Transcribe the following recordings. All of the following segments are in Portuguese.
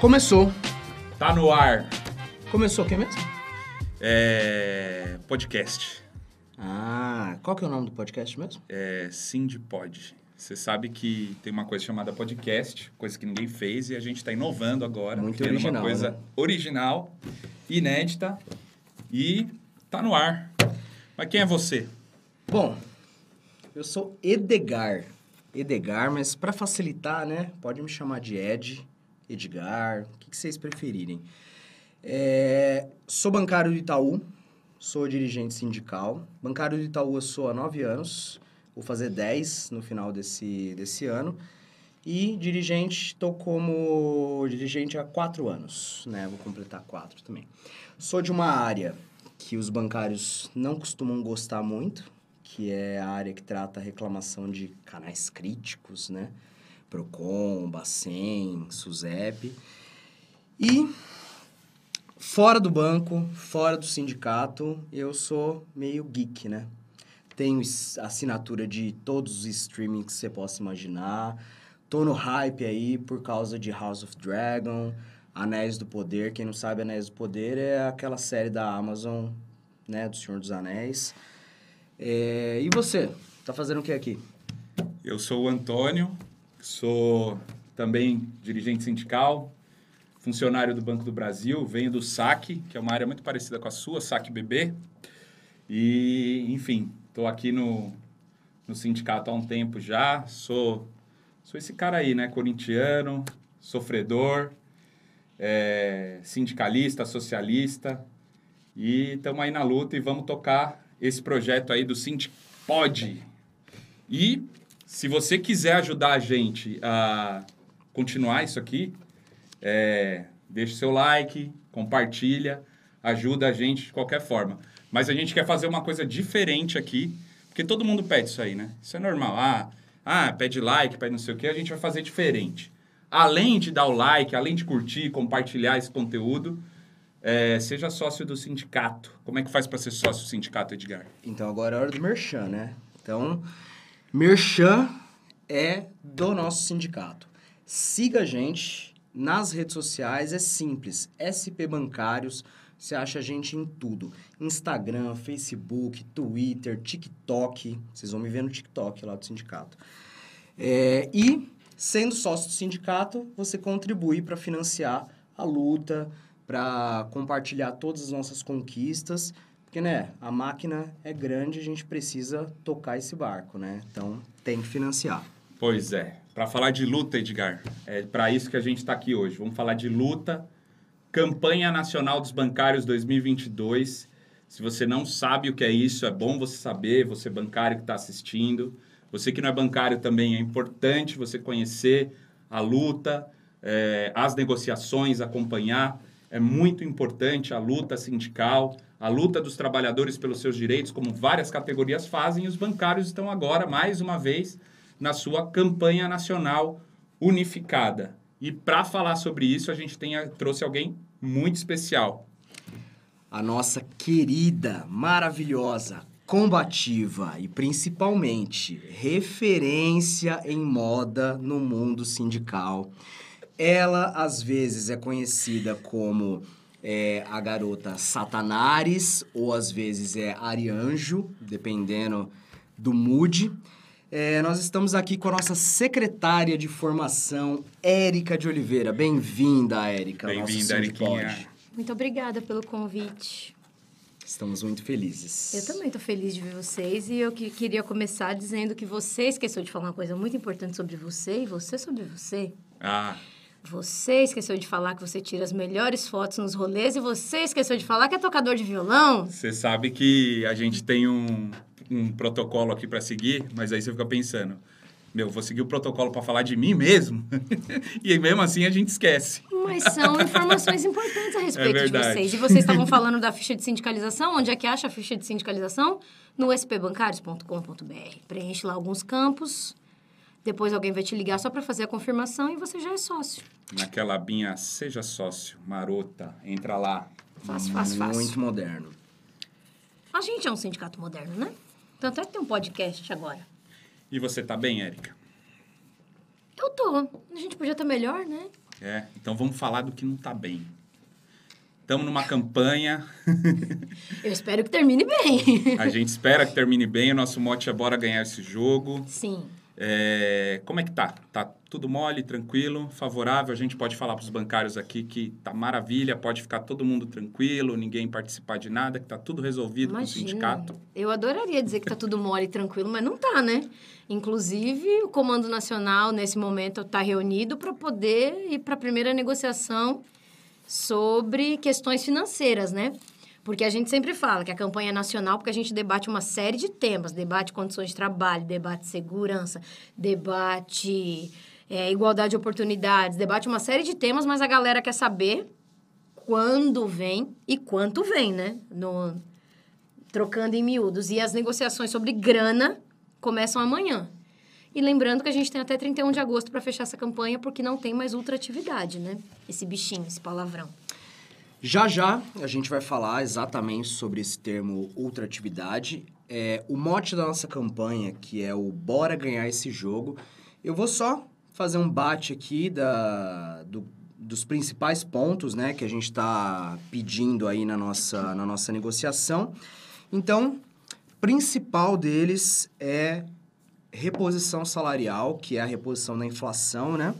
Começou. Tá no ar. Começou o que mesmo? É. Podcast. Ah, qual que é o nome do podcast mesmo? É Sindipod. Você sabe que tem uma coisa chamada podcast, coisa que ninguém fez e a gente está inovando agora. Muito criando original, uma coisa né? original, inédita e tá no ar. Mas quem é você? Bom, eu sou Edgar. Edgar, mas para facilitar, né? Pode me chamar de Ed, Edgar, o que, que vocês preferirem. É, sou bancário do Itaú, sou dirigente sindical. Bancário do Itaú eu sou há nove anos, vou fazer 10 no final desse, desse ano. E dirigente, estou como dirigente há quatro anos, né? Vou completar quatro também. Sou de uma área que os bancários não costumam gostar muito, que é a área que trata a reclamação de canais críticos, né? Procon, Bacen, Suzep. E fora do banco, fora do sindicato, eu sou meio geek, né? Tenho assinatura de todos os streamings que você possa imaginar. Tô no hype aí por causa de House of Dragon, Anéis do Poder. Quem não sabe, Anéis do Poder é aquela série da Amazon, né? Do Senhor dos Anéis. É, E você? Tá fazendo o que aqui? Eu sou o Antônio, sou também dirigente sindical, funcionário do Banco do Brasil, venho do SAC, que é uma área muito parecida com a sua, SAC BB. E, enfim, estou aqui no, no sindicato há um tempo já. Sou, sou esse cara aí, né? Corintiano, sofredor, é, sindicalista, socialista. E estamos aí na luta e vamos tocar esse projeto aí do Sindipod. E se você quiser ajudar a gente a continuar isso aqui, é, deixa seu like, compartilha, ajuda a gente de qualquer forma. Mas a gente quer fazer uma coisa diferente aqui, porque todo mundo pede isso aí, né? Isso é normal. Ah, ah, pede like, pede não sei o quê, a gente vai fazer diferente. Além de dar o like, além de curtir, compartilhar esse conteúdo, é, seja sócio do sindicato. Como é que faz para ser sócio do sindicato, Edgar? Então agora é hora do Merchan, né? Então, Merchan é do nosso sindicato. Siga a gente nas redes sociais, é simples. SP Bancários, você acha a gente em tudo. Instagram, Facebook, Twitter, TikTok. Vocês vão me ver no TikTok lá do sindicato. É, e, sendo sócio do sindicato, você contribui para financiar a luta, para compartilhar todas as nossas conquistas, porque, né, a máquina é grande, a gente precisa tocar esse barco, né? Então, tem que financiar. Pois é. Para falar de luta, Edgar, é para isso que a gente está aqui hoje. Vamos falar de luta, Campanha Nacional dos Bancários 2022. Se você não sabe o que é isso, é bom você saber, você bancário que está assistindo. Você que não é bancário também, é importante você conhecer a luta, é, as negociações, acompanhar. É muito importante a luta sindical, a luta dos trabalhadores pelos seus direitos, como várias categorias fazem, e os bancários estão agora, mais uma vez, na sua campanha nacional unificada. E para falar sobre isso, a gente tem, trouxe alguém muito especial. A nossa querida, maravilhosa, combativa e principalmente referência em moda no mundo sindical. Ela às vezes é conhecida como é, a garota Satanares ou às vezes é Arianjo, dependendo do mood. É, nós estamos aqui com a nossa secretária de formação, Érica de Oliveira. Bem-vinda, Érica. Bem-vinda. Eriquinha. Muito obrigada pelo convite. Estamos muito felizes. Eu também estou feliz de ver vocês e eu que- queria começar dizendo que você esqueceu de falar uma coisa muito importante sobre você e você sobre você. Ah, Você esqueceu de falar que você tira as melhores fotos nos rolês e você esqueceu de falar que é tocador de violão. você sabe que a gente tem um, um protocolo aqui para seguir, mas aí você fica pensando, meu, vou seguir o protocolo para falar de mim mesmo? e aí, mesmo assim a gente esquece. mas são informações importantes a respeito de verdade. vocês. E vocês estavam falando da ficha de sindicalização. Onde é que acha a ficha de sindicalização? No spbancarios.com.br. Preenche lá alguns campos. Depois alguém vai te ligar só para fazer a confirmação e você já é sócio. Naquela abinha, seja sócio, marota, entra lá. Fácil, fácil, fácil. Muito moderno. A gente é um sindicato moderno, né? Tanto é que tem um podcast agora. E você tá bem, Érica? Eu tô. A gente podia estar melhor, né? É, então vamos falar do que não tá bem. Estamos numa campanha, Eu espero que termine bem. a gente espera que termine bem, o nosso mote é bora ganhar esse jogo. Sim. É, como é que tá? Tá tudo mole, tranquilo, favorável? A gente pode falar para os bancários aqui que tá maravilha, pode ficar todo mundo tranquilo, ninguém participar de nada, que tá tudo resolvido com o Imagina. sindicato. Eu adoraria dizer que tá tudo mole e tranquilo, mas não tá, né? Inclusive, o Comando Nacional, nesse momento, está reunido para poder ir para a primeira negociação sobre questões financeiras, né? Porque a gente sempre fala que a campanha é nacional, porque a gente debate uma série de temas. Debate condições de trabalho, debate segurança, debate é, igualdade de oportunidades, debate uma série de temas, mas a galera quer saber quando vem e quanto vem, né? No, trocando em miúdos. E as negociações sobre grana começam amanhã. E lembrando que a gente tem até 31 de agosto para fechar essa campanha, porque não tem mais ultratividade, né? Esse bichinho, esse palavrão. Já já a gente vai falar exatamente sobre esse termo ultratividade. É, o mote da nossa campanha, que é o Bora Ganhar Esse Jogo, eu vou só fazer um bate aqui da, do- dos principais pontos né, que a gente está pedindo aí na nossa, na nossa negociação. Então, principal deles é reposição salarial, que é a reposição da inflação, né?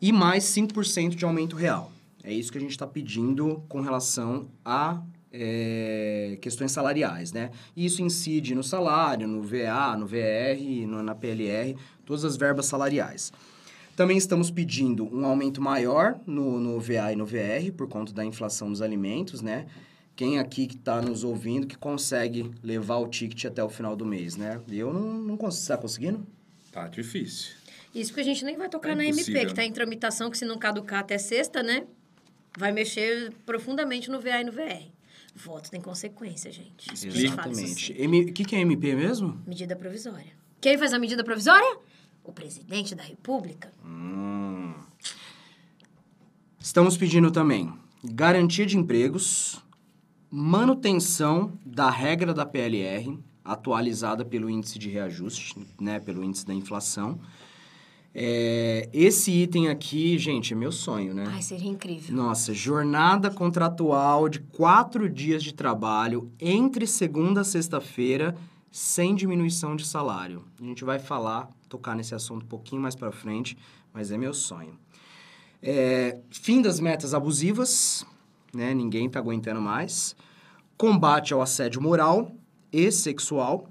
E mais 5% de aumento real. É isso que a gente está pedindo com relação a é, questões salariais, né? E Isso incide no salário, no VA, no VR, no- na PLR, todas as verbas salariais. Também estamos pedindo um aumento maior no, no VA e no VR, por conta da inflação dos alimentos, né? Quem aqui que está nos ouvindo que consegue levar o ticket até o final do mês, né? Eu não, não consigo. Está conseguindo? Tá difícil. Isso que a gente nem vai tocar É na MP, que está né? em tramitação, que se não caducar até sexta, né? Vai mexer profundamente no VA e no VR. Voto tem consequência, gente. Exatamente. O que, que é MP mesmo? Medida provisória. Quem faz a medida provisória? O presidente da República. Hum. Estamos pedindo também garantia de empregos, manutenção da regra da PLR, atualizada pelo índice de reajuste, né, pelo índice da inflação. É, esse item aqui, gente, é meu sonho, né? Ai, seria incrível. Nossa, jornada contratual de quatro dias de trabalho entre segunda a sexta-feira, sem diminuição de salário. A gente vai falar, tocar nesse assunto um pouquinho mais para frente, mas é meu sonho. É, fim das metas abusivas, né? Ninguém tá aguentando mais. Combate ao assédio moral e sexual,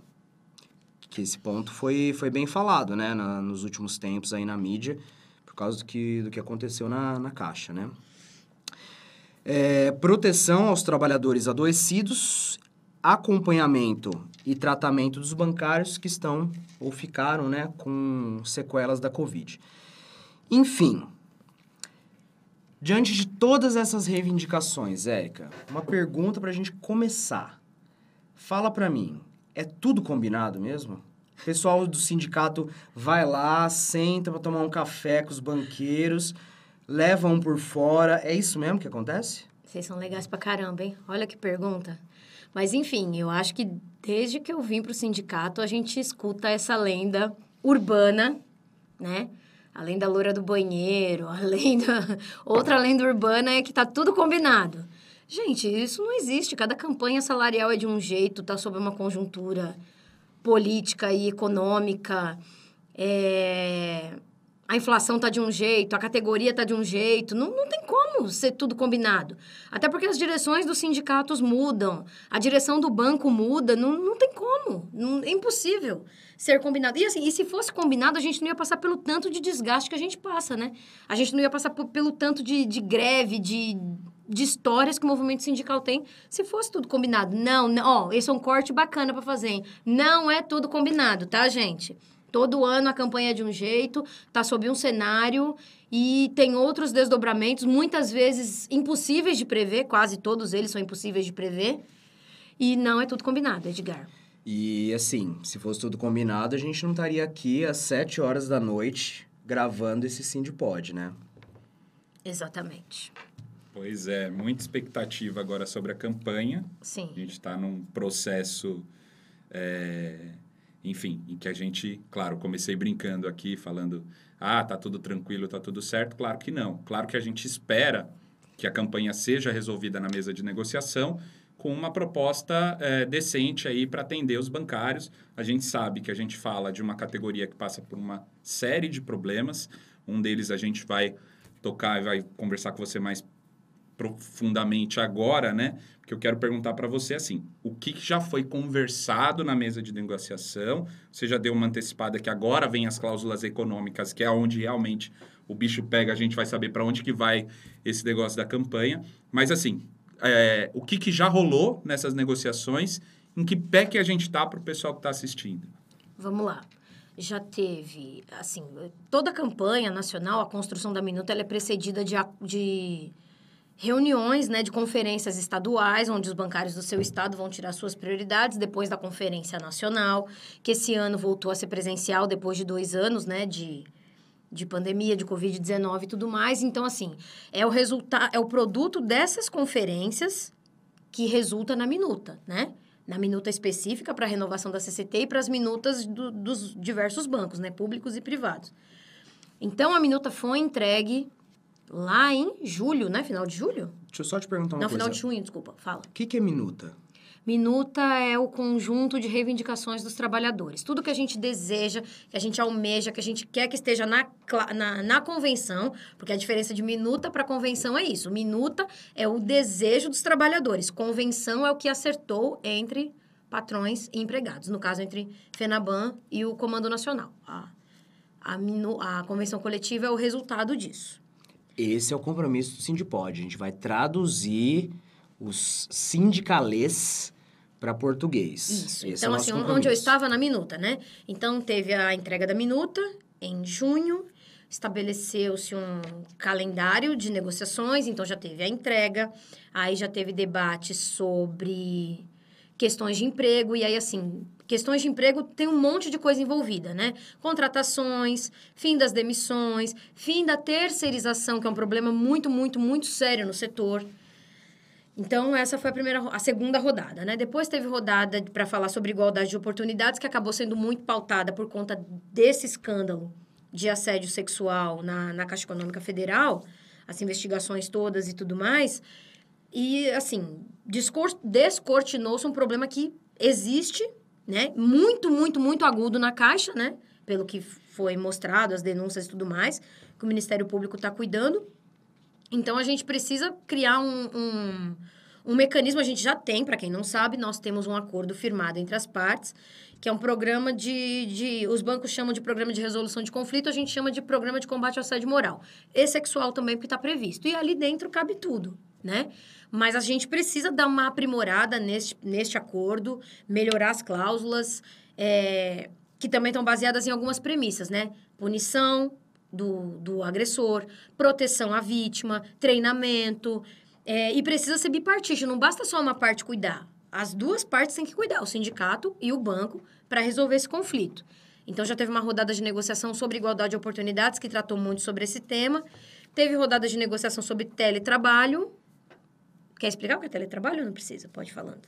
que esse ponto foi, foi bem falado, né? na- nos últimos tempos aí na mídia, por causa do que, do que aconteceu na, na Caixa, né? É, proteção aos trabalhadores adoecidos, acompanhamento e tratamento dos bancários que estão ou ficaram né, com sequelas da Covid. Enfim, diante de todas essas reivindicações, Érica, uma pergunta para a gente começar. Fala para mim, é tudo combinado mesmo? O pessoal do sindicato vai lá, senta para tomar um café com os banqueiros, leva um por fora. É isso mesmo que acontece? Vocês são legais pra caramba, hein? Olha que pergunta. Mas, enfim, eu acho que desde que eu vim pro sindicato, a gente escuta essa lenda urbana, né? Além da loura do banheiro, além da... Outra lenda urbana é que tá tudo combinado. Gente, isso não existe. Cada campanha salarial é de um jeito, tá sob uma conjuntura política e econômica. É, A inflação tá de um jeito, a categoria tá de um jeito. Não, não tem como ser tudo combinado. Até porque as direções dos sindicatos mudam, a direção do banco muda. Não, não tem como. Não- é impossível ser combinado. E assim, e se fosse combinado, a gente não ia passar pelo tanto de desgaste que a gente passa, né? A gente não ia passar pelo tanto de, de greve, de, de histórias que o movimento sindical tem, se fosse tudo combinado. Não, não, ó, esse é um corte bacana pra fazer, hein? Não é tudo combinado, tá, gente? Todo ano a campanha é de um jeito, tá sob um cenário e tem outros desdobramentos, muitas vezes impossíveis de prever, quase todos eles são impossíveis de prever. E não é tudo combinado, Edgar. E assim, se fosse tudo combinado, a gente não estaria aqui às 7 horas da noite gravando esse Sindipod, né? Exatamente. Pois é, muita expectativa agora sobre a campanha. Sim. A gente está num processo, é, enfim, em que a gente, claro, comecei brincando aqui, falando, ah, tá tudo tranquilo, tá tudo certo. Claro que não. Claro que a gente espera que a campanha seja resolvida na mesa de negociação com uma proposta é, decente aí para atender os bancários. A gente sabe que a gente fala de uma categoria que passa por uma série de problemas. Um deles a gente vai tocar e vai conversar com você mais profundamente agora, né? Porque eu quero perguntar para você assim, o que, que já foi conversado na mesa de negociação? Você já deu uma antecipada que agora vem as cláusulas econômicas, que é onde realmente o bicho pega, a gente vai saber para onde que vai esse negócio da campanha. Mas assim, é, o que, que já rolou nessas negociações? Em que pé que a gente está para o pessoal que está assistindo? Vamos lá. Já teve, assim, toda a campanha nacional, a construção da minuta, ela é precedida de, de reuniões, né, de conferências estaduais, onde os bancários do seu estado vão tirar suas prioridades, depois da conferência nacional, que esse ano voltou a ser presencial depois de dois anos, né, de, de pandemia, de Covid-19 e tudo mais. Então, assim, é o resultado, é o produto dessas conferências que resulta na minuta, né? Na minuta específica para a renovação da CCT e para as minutas do- dos diversos bancos, né? Públicos e privados. Então, a minuta foi entregue lá em julho, né? Final de julho? Deixa eu só te perguntar uma Não, coisa. final de junho, desculpa. Fala. O que, que é minuta? Minuta é o conjunto de reivindicações dos trabalhadores. Tudo que a gente deseja, que a gente almeja, que a gente quer que esteja na, na, na convenção, porque a diferença de minuta para convenção é isso. Minuta é o desejo dos trabalhadores. Convenção é o que acertou entre patrões e empregados. No caso, entre FENABAN e o Comando Nacional. A, a, minu, a convenção coletiva é o resultado disso. Esse é o compromisso do Sindipod. A gente vai traduzir os sindicalês para português. Isso. Esse é então, o assim, onde eu estava na minuta, né? Então, teve a entrega da minuta em junho, estabeleceu-se um calendário de negociações, então já teve a entrega, aí já teve debate sobre questões de emprego, e aí, assim, questões de emprego tem um monte de coisa envolvida, né? Contratações, fim das demissões, fim da terceirização, que é um problema muito, muito, muito sério no setor. Então, essa foi a primeira, a segunda rodada, né? Depois teve rodada para falar sobre igualdade de oportunidades, que acabou sendo muito pautada por conta desse escândalo de assédio sexual na, na Caixa Econômica Federal, as investigações todas e tudo mais. E, assim, descor- descortinou-se um problema que existe, né? Muito, muito, muito agudo na Caixa, né? Pelo que foi mostrado, as denúncias e tudo mais, que o Ministério Público está cuidando. Então, a gente precisa criar um, um, um mecanismo, a gente já tem, para quem não sabe, nós temos um acordo firmado entre as partes, que é um programa de, de... Os bancos chamam de programa de resolução de conflito, a gente chama de programa de combate ao assédio moral. E sexual também, porque está previsto. E ali dentro cabe tudo, né? Mas a gente precisa dar uma aprimorada neste, neste acordo, melhorar as cláusulas, é, que também estão baseadas em algumas premissas, né? Punição, do, do agressor, proteção à vítima, treinamento. é, e precisa ser bipartite, não basta só uma parte cuidar. As duas partes têm que cuidar, o sindicato e o banco, para resolver esse conflito. Então, já teve uma rodada de negociação sobre igualdade de oportunidades, que tratou muito sobre esse tema. Teve rodada de negociação sobre teletrabalho. Quer explicar o que é teletrabalho ou não precisa? Pode ir falando.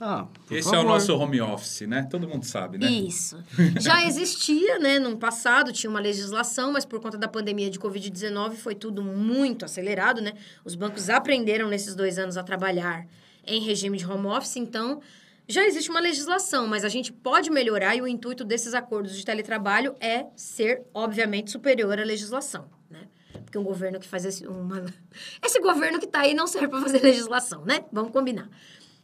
Ah, por Esse é o favor. nosso home office, né? Todo mundo sabe, né? Isso. Já existia, né? No passado tinha uma legislação, mas por conta da pandemia de Covid-19 foi tudo muito acelerado, né? Os bancos aprenderam nesses dois anos a trabalhar em regime de home office, então já existe uma legislação, mas a gente pode melhorar e o intuito desses acordos de teletrabalho é ser, obviamente, superior à legislação, né? Porque um governo que faz esse, uma... esse governo que está aí não serve para fazer legislação, né? Vamos combinar.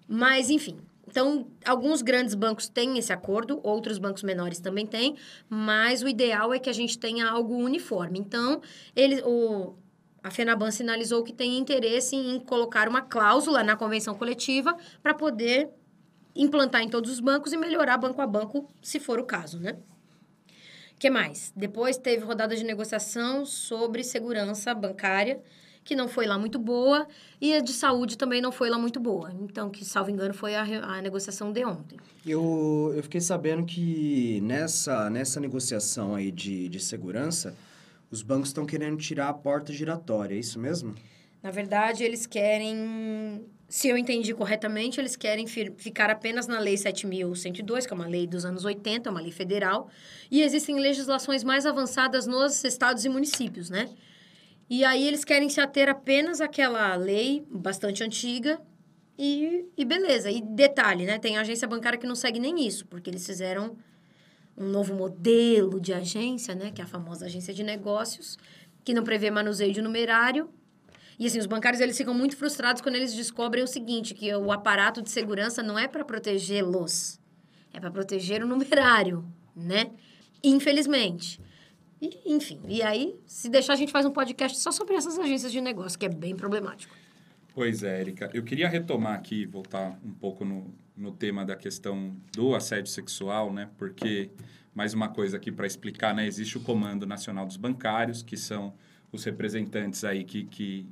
Mas, enfim. Então, alguns grandes bancos têm esse acordo, outros bancos menores também têm, mas o ideal é que a gente tenha algo uniforme. Então, ele, o, a FENABAN sinalizou que tem interesse em colocar uma cláusula na convenção coletiva para poder implantar em todos os bancos e melhorar banco a banco, se for o caso, né? Que mais? Depois teve rodada de negociação sobre segurança bancária, que não foi lá muito boa, e a de saúde também não foi lá muito boa. Então, que, salvo engano, foi a, a negociação de ontem. Eu, eu fiquei sabendo que nessa, nessa negociação aí de, de segurança, os bancos estão querendo tirar a porta giratória, é isso mesmo? Na verdade, eles querem, se eu entendi corretamente, eles querem ficar apenas na Lei 7.102, que é uma lei dos anos 80, é uma lei federal, e existem legislações mais avançadas nos estados e municípios, né? E aí eles querem se ater apenas àquela lei bastante antiga e, e beleza. E detalhe, né? Tem agência bancária que não segue nem isso, porque eles fizeram um novo modelo de agência, né? Que é a famosa agência de negócios, que não prevê manuseio de numerário. E assim, os bancários eles ficam muito frustrados quando eles descobrem o seguinte, que o aparato de segurança não é para protegê-los, é para proteger o numerário, né? Infelizmente. E, enfim, e aí, se deixar, a gente faz um podcast só sobre essas agências de negócio, que é bem problemático. Pois é, Erika. Eu queria retomar aqui, voltar um pouco no, no tema da questão do assédio sexual, né? Porque, mais uma coisa aqui para explicar, né? Existe o Comando Nacional dos Bancários, que são os representantes aí que, que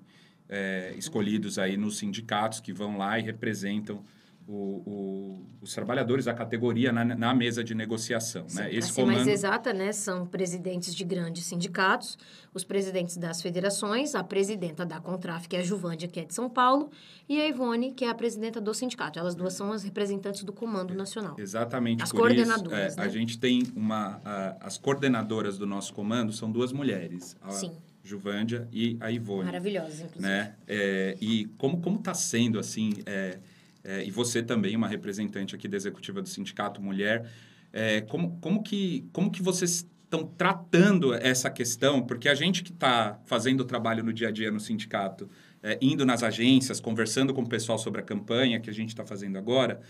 é, escolhidos aí nos sindicatos, que vão lá e representam o, o, os trabalhadores da categoria na, na mesa de negociação, né? Esse mais comando... exata, né, são presidentes de grandes sindicatos, os presidentes das federações, a presidenta da Contraf, que é a Juvândia, que é de São Paulo, e a Ivone, que é a presidenta do sindicato. Elas duas são as representantes do Comando Nacional. Exatamente As coordenadoras, isso. é, né? A gente tem uma... a- as coordenadoras do nosso comando são duas mulheres. A Sim. Juvândia e a Ivone. Maravilhosas, inclusive. Né? É, e como como está sendo, assim... é, é, e você também, uma representante aqui da executiva do sindicato mulher, é, como, como, que, como que vocês estão tratando essa questão? Porque a gente que está fazendo o trabalho no dia a dia no sindicato, é, indo nas agências, conversando com o pessoal sobre a campanha que a gente está fazendo agora,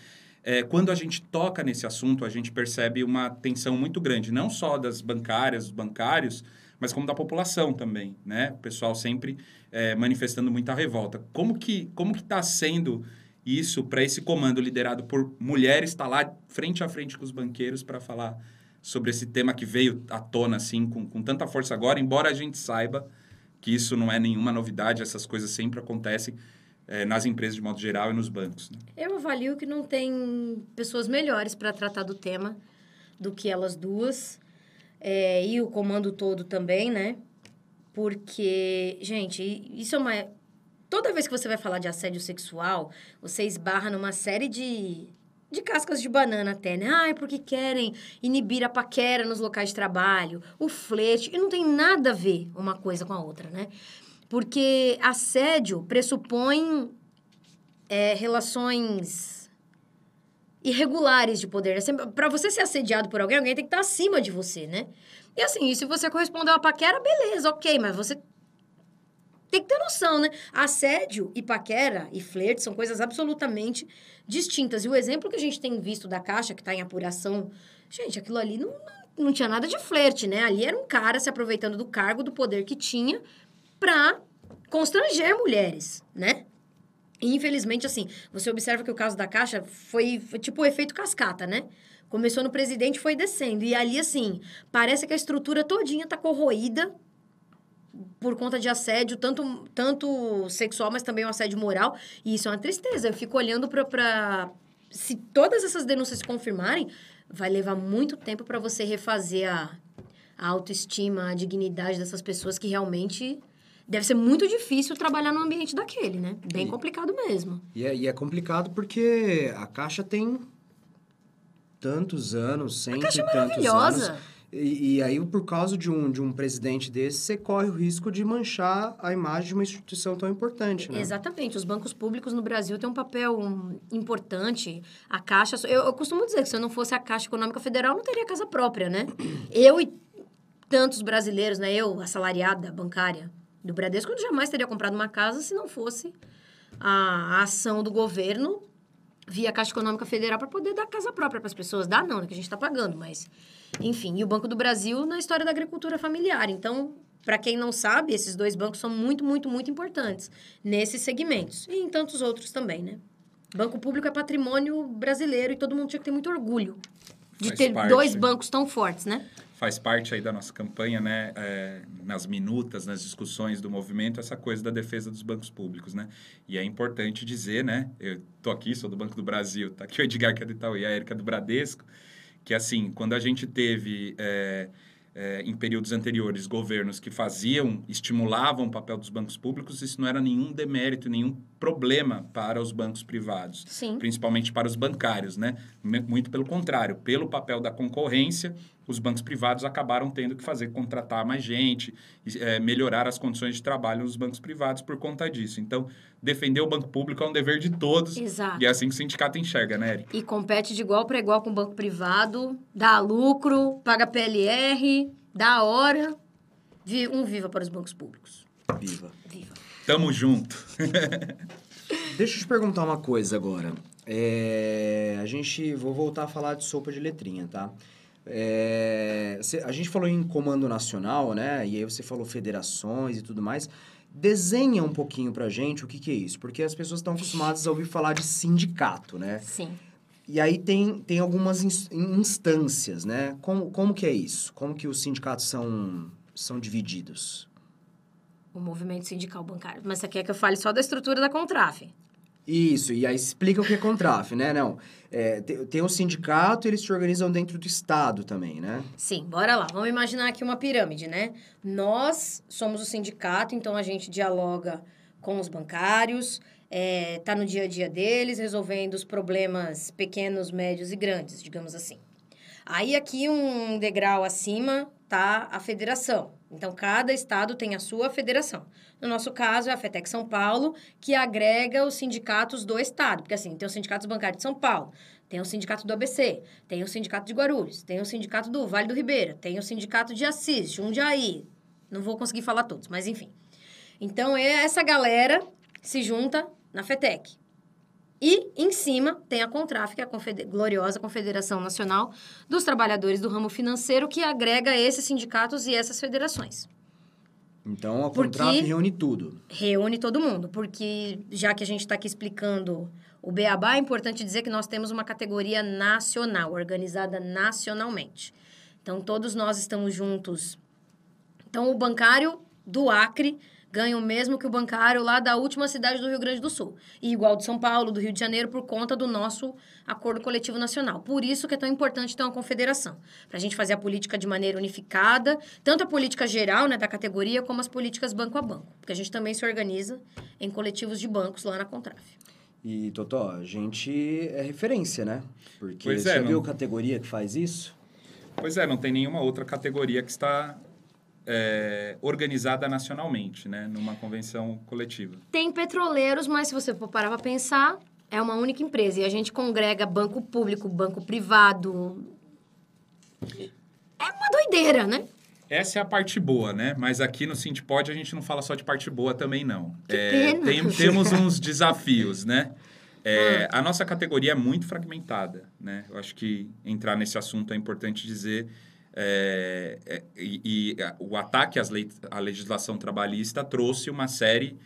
é, quando a gente toca nesse assunto, a gente percebe uma tensão muito grande, não só das bancárias, dos bancários, mas como da população também, né? O pessoal sempre é, manifestando muita revolta. Como que como que está sendo isso para esse comando liderado por mulheres estar lá frente a frente com os banqueiros para falar sobre esse tema que veio à tona assim com, com tanta força agora, embora a gente saiba que isso não é nenhuma novidade, essas coisas sempre acontecem é, nas empresas de modo geral e nos bancos. Né? Eu avalio que não tem pessoas melhores para tratar do tema do que elas duas. É, e o comando todo também, né? Porque, gente, isso é uma. Toda vez que você vai falar de assédio sexual, você esbarra numa série de, de cascas de banana até, né? Ai, porque querem inibir a paquera nos locais de trabalho, o flerte. E não tem nada a ver uma coisa com a outra, né? Porque assédio pressupõe é, relações irregulares de poder. Para você ser assediado por alguém, alguém tem que estar acima de você, né? E assim, e se você correspondeu à paquera, beleza, ok, mas você tem que ter noção, né? Assédio e paquera e flerte são coisas absolutamente distintas. E o exemplo que a gente tem visto da Caixa, que está em apuração, gente, aquilo ali não, não, não tinha nada de flerte, né? Ali era um cara se aproveitando do cargo, do poder que tinha, para constranger mulheres, né? E, infelizmente, assim, você observa que o caso da Caixa foi, foi tipo o efeito cascata, né? Começou no presidente foi descendo. E ali, assim, parece que a estrutura todinha tá corroída por conta de assédio, tanto, tanto sexual, mas também um assédio moral. E isso é uma tristeza. Eu fico olhando pra... pra... Se todas essas denúncias se confirmarem, vai levar muito tempo para você refazer a, a autoestima, a dignidade dessas pessoas que realmente... Deve ser muito difícil trabalhar num ambiente daquele, né? Bem E- complicado mesmo. E é, e é complicado porque a Caixa tem tantos anos, cento é e tantos maravilhosa. anos. E, e aí, por causa de um, de um presidente desse, você corre o risco de manchar a imagem de uma instituição tão importante, né? Exatamente. Os bancos públicos no Brasil têm um papel hum, importante. A Caixa... Eu, eu costumo dizer que se eu não fosse a Caixa Econômica Federal, não teria casa própria, né? Eu e tantos brasileiros, né? Eu, assalariada bancária do Bradesco, eu jamais teria comprado uma casa se não fosse a, ação do governo via Caixa Econômica Federal para poder dar casa própria para as pessoas. Dá não, né? Que a gente está pagando, mas... Enfim, e o Banco do Brasil na história da agricultura familiar. Então, para quem não sabe, esses dois bancos são muito, muito, muito importantes nesses segmentos. E em tantos outros também, né? Banco público é patrimônio brasileiro e todo mundo tinha que ter muito orgulho de Faz ter parte. dois bancos tão fortes, né? Faz parte aí da nossa campanha, né? É, nas minutas, nas discussões do movimento, essa coisa da defesa dos bancos públicos, né? E é importante dizer, né? Eu tô aqui, sou do Banco do Brasil, tá aqui o Edgar, que é do Itaú, e a Erika do Bradesco, que assim, quando a gente teve... É, é, em períodos anteriores, governos que faziam, estimulavam o papel dos bancos públicos, isso não era nenhum demérito, nenhum problema para os bancos privados. Sim. Principalmente para os bancários, né? Muito pelo contrário, pelo papel da concorrência, os bancos privados acabaram tendo que fazer contratar mais gente, e, é, melhorar as condições de trabalho nos bancos privados por conta disso. Então, defender o banco público é um dever de todos. Exato. E é assim que o sindicato enxerga, né, Eric? E compete de igual para igual com o banco privado, dá lucro, paga PLR, dá hora. Vi- Um viva para os bancos públicos. Viva. Viva. Tamo junto. Deixa eu te perguntar uma coisa agora. É, a gente. Vou voltar a falar de sopa de letrinha, tá? É, cê- a gente falou em comando nacional, né? E aí você falou federações e tudo mais. Desenha um pouquinho pra gente o que, que é isso, porque as pessoas estão acostumadas a ouvir falar de sindicato, né? Sim. E aí tem, tem algumas ins- instâncias, né? Como, como que é isso? Como que os sindicatos são, são divididos? O movimento sindical bancário. Mas você quer que eu fale só da estrutura da Contraf? Isso, e aí explica o que é Contraf, né? Não, é, tem, tem um sindicato eles se organizam dentro do Estado também, né? Sim, bora lá. Vamos imaginar aqui uma pirâmide, né? Nós somos o sindicato, então a gente dialoga com os bancários, é, tá no dia a dia deles, resolvendo os problemas pequenos, médios e grandes, digamos assim. Aí aqui um degrau acima tá a federação. Então cada estado tem a sua federação. No nosso caso é a FETEC São Paulo, que agrega os sindicatos do estado, porque assim, tem os sindicatos bancários de São Paulo, tem o sindicato do ABC, tem o sindicato de Guarulhos, tem o sindicato do Vale do Ribeira, tem o sindicato de Assis, Jundiaí. Não vou conseguir falar todos, mas enfim. Então, é essa galera se junta na FETEC. E, em cima, tem a Contraf, que é a confede- gloriosa Confederação Nacional dos Trabalhadores do Ramo Financeiro, que agrega esses sindicatos e essas federações. Então a Contraf reúne tudo. Reúne todo mundo, porque já que a gente está aqui explicando o Beabá, é importante dizer que nós temos uma categoria nacional, organizada nacionalmente. Então, todos nós estamos juntos. Então, o bancário do Acre ganha o mesmo que o bancário lá da última cidade do Rio Grande do Sul. E igual de São Paulo, do Rio de Janeiro, por conta do nosso acordo coletivo nacional. Por isso que é tão importante ter uma confederação. Para a gente fazer a política de maneira unificada, tanto a política geral né, da categoria, como as políticas banco a banco. Porque a gente também se organiza em coletivos de bancos lá na Contraf. E, Totó, a gente é referência, né? Porque Pois você é, já não- viu categoria que faz isso? Pois é, não tem nenhuma outra categoria que está é, organizada nacionalmente, né? Numa convenção coletiva. Tem petroleiros, mas se você for parar para pensar, é uma única empresa. E a gente congrega banco público, banco privado. É uma doideira, né? Essa é a parte boa, né? Mas aqui no Sintipod a gente não fala só de parte boa também, não. Que É, pena. tem- temos uns desafios, né? É, Ah. A nossa categoria é muito fragmentada, né? Eu acho que entrar nesse assunto é importante dizer. É, é, e, e, a- o ataque às lei, à legislação trabalhista trouxe uma série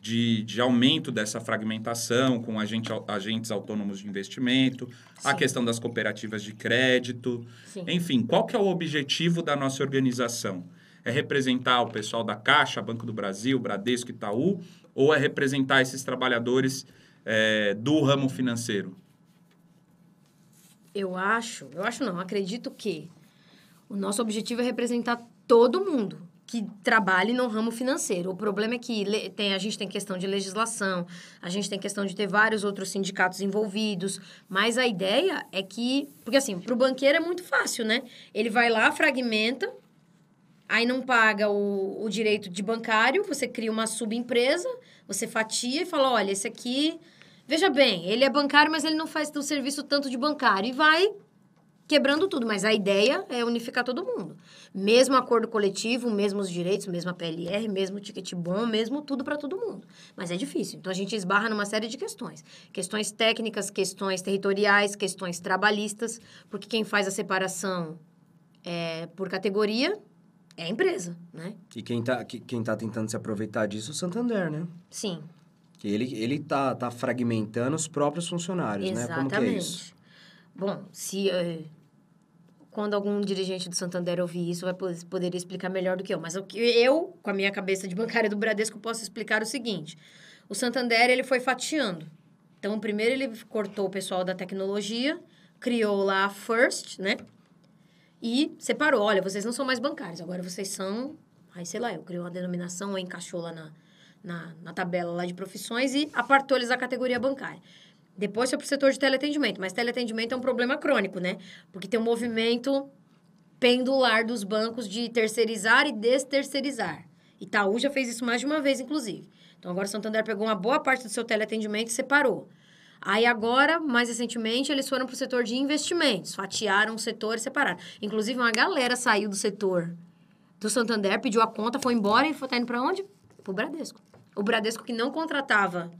de, de aumento dessa fragmentação com agente, agentes autônomos de investimento, a Sim. questão das cooperativas de crédito, Sim. enfim, qual que é o objetivo da nossa organização? É representar o pessoal da Caixa, Banco do Brasil, Bradesco, Itaú, ou é representar esses trabalhadores é, do ramo financeiro? Eu acho, eu acho não, acredito que o nosso objetivo é representar todo mundo que trabalhe no ramo financeiro. O problema é que tem, a gente tem questão de legislação, a gente tem questão de ter vários outros sindicatos envolvidos, mas a ideia é que, porque assim, para o banqueiro é muito fácil, né? Ele vai lá, fragmenta, aí não paga o, o direito de bancário, você cria uma subempresa, você fatia e fala, olha, esse aqui... Veja bem, ele é bancário, mas ele não faz o serviço tanto de bancário. E vai quebrando tudo. Mas a ideia é unificar todo mundo. Mesmo acordo coletivo, mesmos direitos, mesma PLR, mesmo ticket bom, mesmo tudo para todo mundo. Mas é difícil. Então a gente esbarra numa série de questões. Questões técnicas, questões territoriais, questões trabalhistas, porque quem faz a separação é, por categoria é a empresa, né? E quem tá, que- quem tá tentando se aproveitar disso é o Santander, né? Sim, ele, ele tá, tá fragmentando os próprios funcionários, né? Como que é isso? Exatamente. Bom, se eh, quando algum dirigente do Santander ouvir isso, vai po- poder explicar melhor do que eu. Mas o que eu, com a minha cabeça de bancária do Bradesco, posso explicar o seguinte. O Santander, ele foi fatiando. Então, primeiro ele cortou o pessoal da tecnologia, criou lá a First, né? E separou. Olha, vocês não são mais bancários, agora vocês são... Aí, sei lá, eu criou uma denominação, ou encaixou lá na, na, na tabela lá de profissões e apartou eles da categoria bancária. Depois foi para o setor de teleatendimento, mas teleatendimento é um problema crônico, né? Porque tem um movimento pendular dos bancos de terceirizar e desterceirizar. Itaú já fez isso mais de uma vez, inclusive. Então, agora o Santander pegou uma boa parte do seu teleatendimento e separou. Aí, agora, mais recentemente, eles foram para o setor de investimentos. Fatiaram o setor e separaram. Inclusive, uma galera saiu do setor do Santander, pediu a conta, foi embora e foi tá indo para onde? Para o Bradesco. O Bradesco que não contratava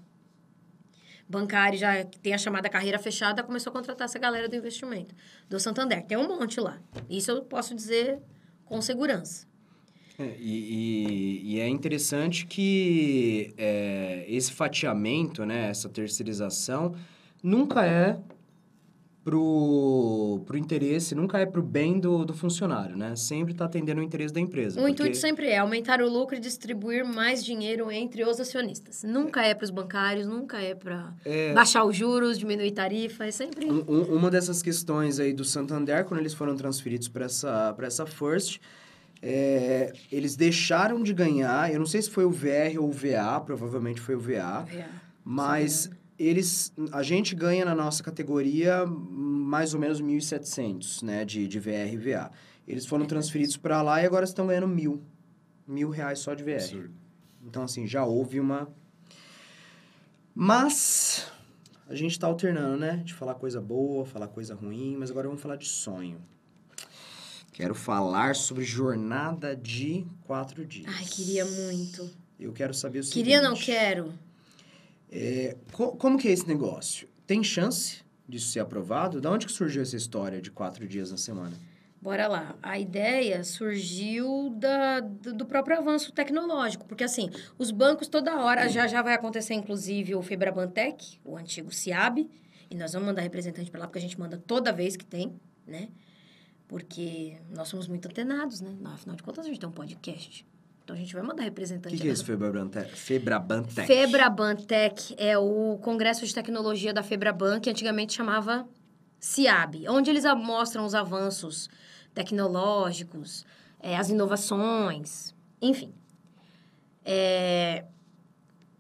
bancário, já tem a chamada carreira fechada, começou a contratar essa galera do investimento, do Santander. Tem um monte lá. Isso eu posso dizer com segurança. É, e, e- e é interessante que é, esse fatiamento, né, essa terceirização, nunca é pro, pro interesse, nunca é pro bem do, do funcionário, né? Sempre está atendendo o interesse da empresa. O porque- intuito sempre é aumentar o lucro e distribuir mais dinheiro entre os acionistas. Nunca é para os bancários, nunca é para baixar os juros, diminuir tarifa, é sempre... Um- um- uma dessas questões aí do Santander, quando eles foram transferidos para essa, pra essa First, é, eles deixaram de ganhar, eu não sei se foi o VR ou o VA, provavelmente foi o VA, mas eles, a gente ganha na nossa categoria mais ou menos 1.700, né, de, de VR e VA. Eles foram transferidos para lá e agora estão ganhando mil. Mil reais só de VR. Absurdo. Então, assim, já houve uma... Mas a gente tá alternando, né? De falar coisa boa, falar coisa ruim, mas agora vamos falar de sonho. Quero falar sobre jornada de quatro dias. Ai, queria muito. Eu quero saber o seguinte. Queria, não quero. É, co- como que é esse negócio? Tem chance disso ser aprovado? Da onde que surgiu essa história de quatro dias na semana? Bora lá. A ideia surgiu da, do, próprio avanço tecnológico, porque assim, os bancos toda hora, já já vai acontecer inclusive o Febrabantec, o antigo CIAB, e nós vamos mandar representante para lá, porque a gente manda toda vez que tem, né? Porque nós somos muito antenados, né? Afinal de contas, a gente tem um podcast. Então a gente vai mandar O representante que, que é esse Febrabantec? Febrabantec. Febrabantec é o Congresso de Tecnologia da Febraban, que antigamente chamava CIAB, onde eles mostram os avanços tecnológicos, eh, as inovações, enfim. É,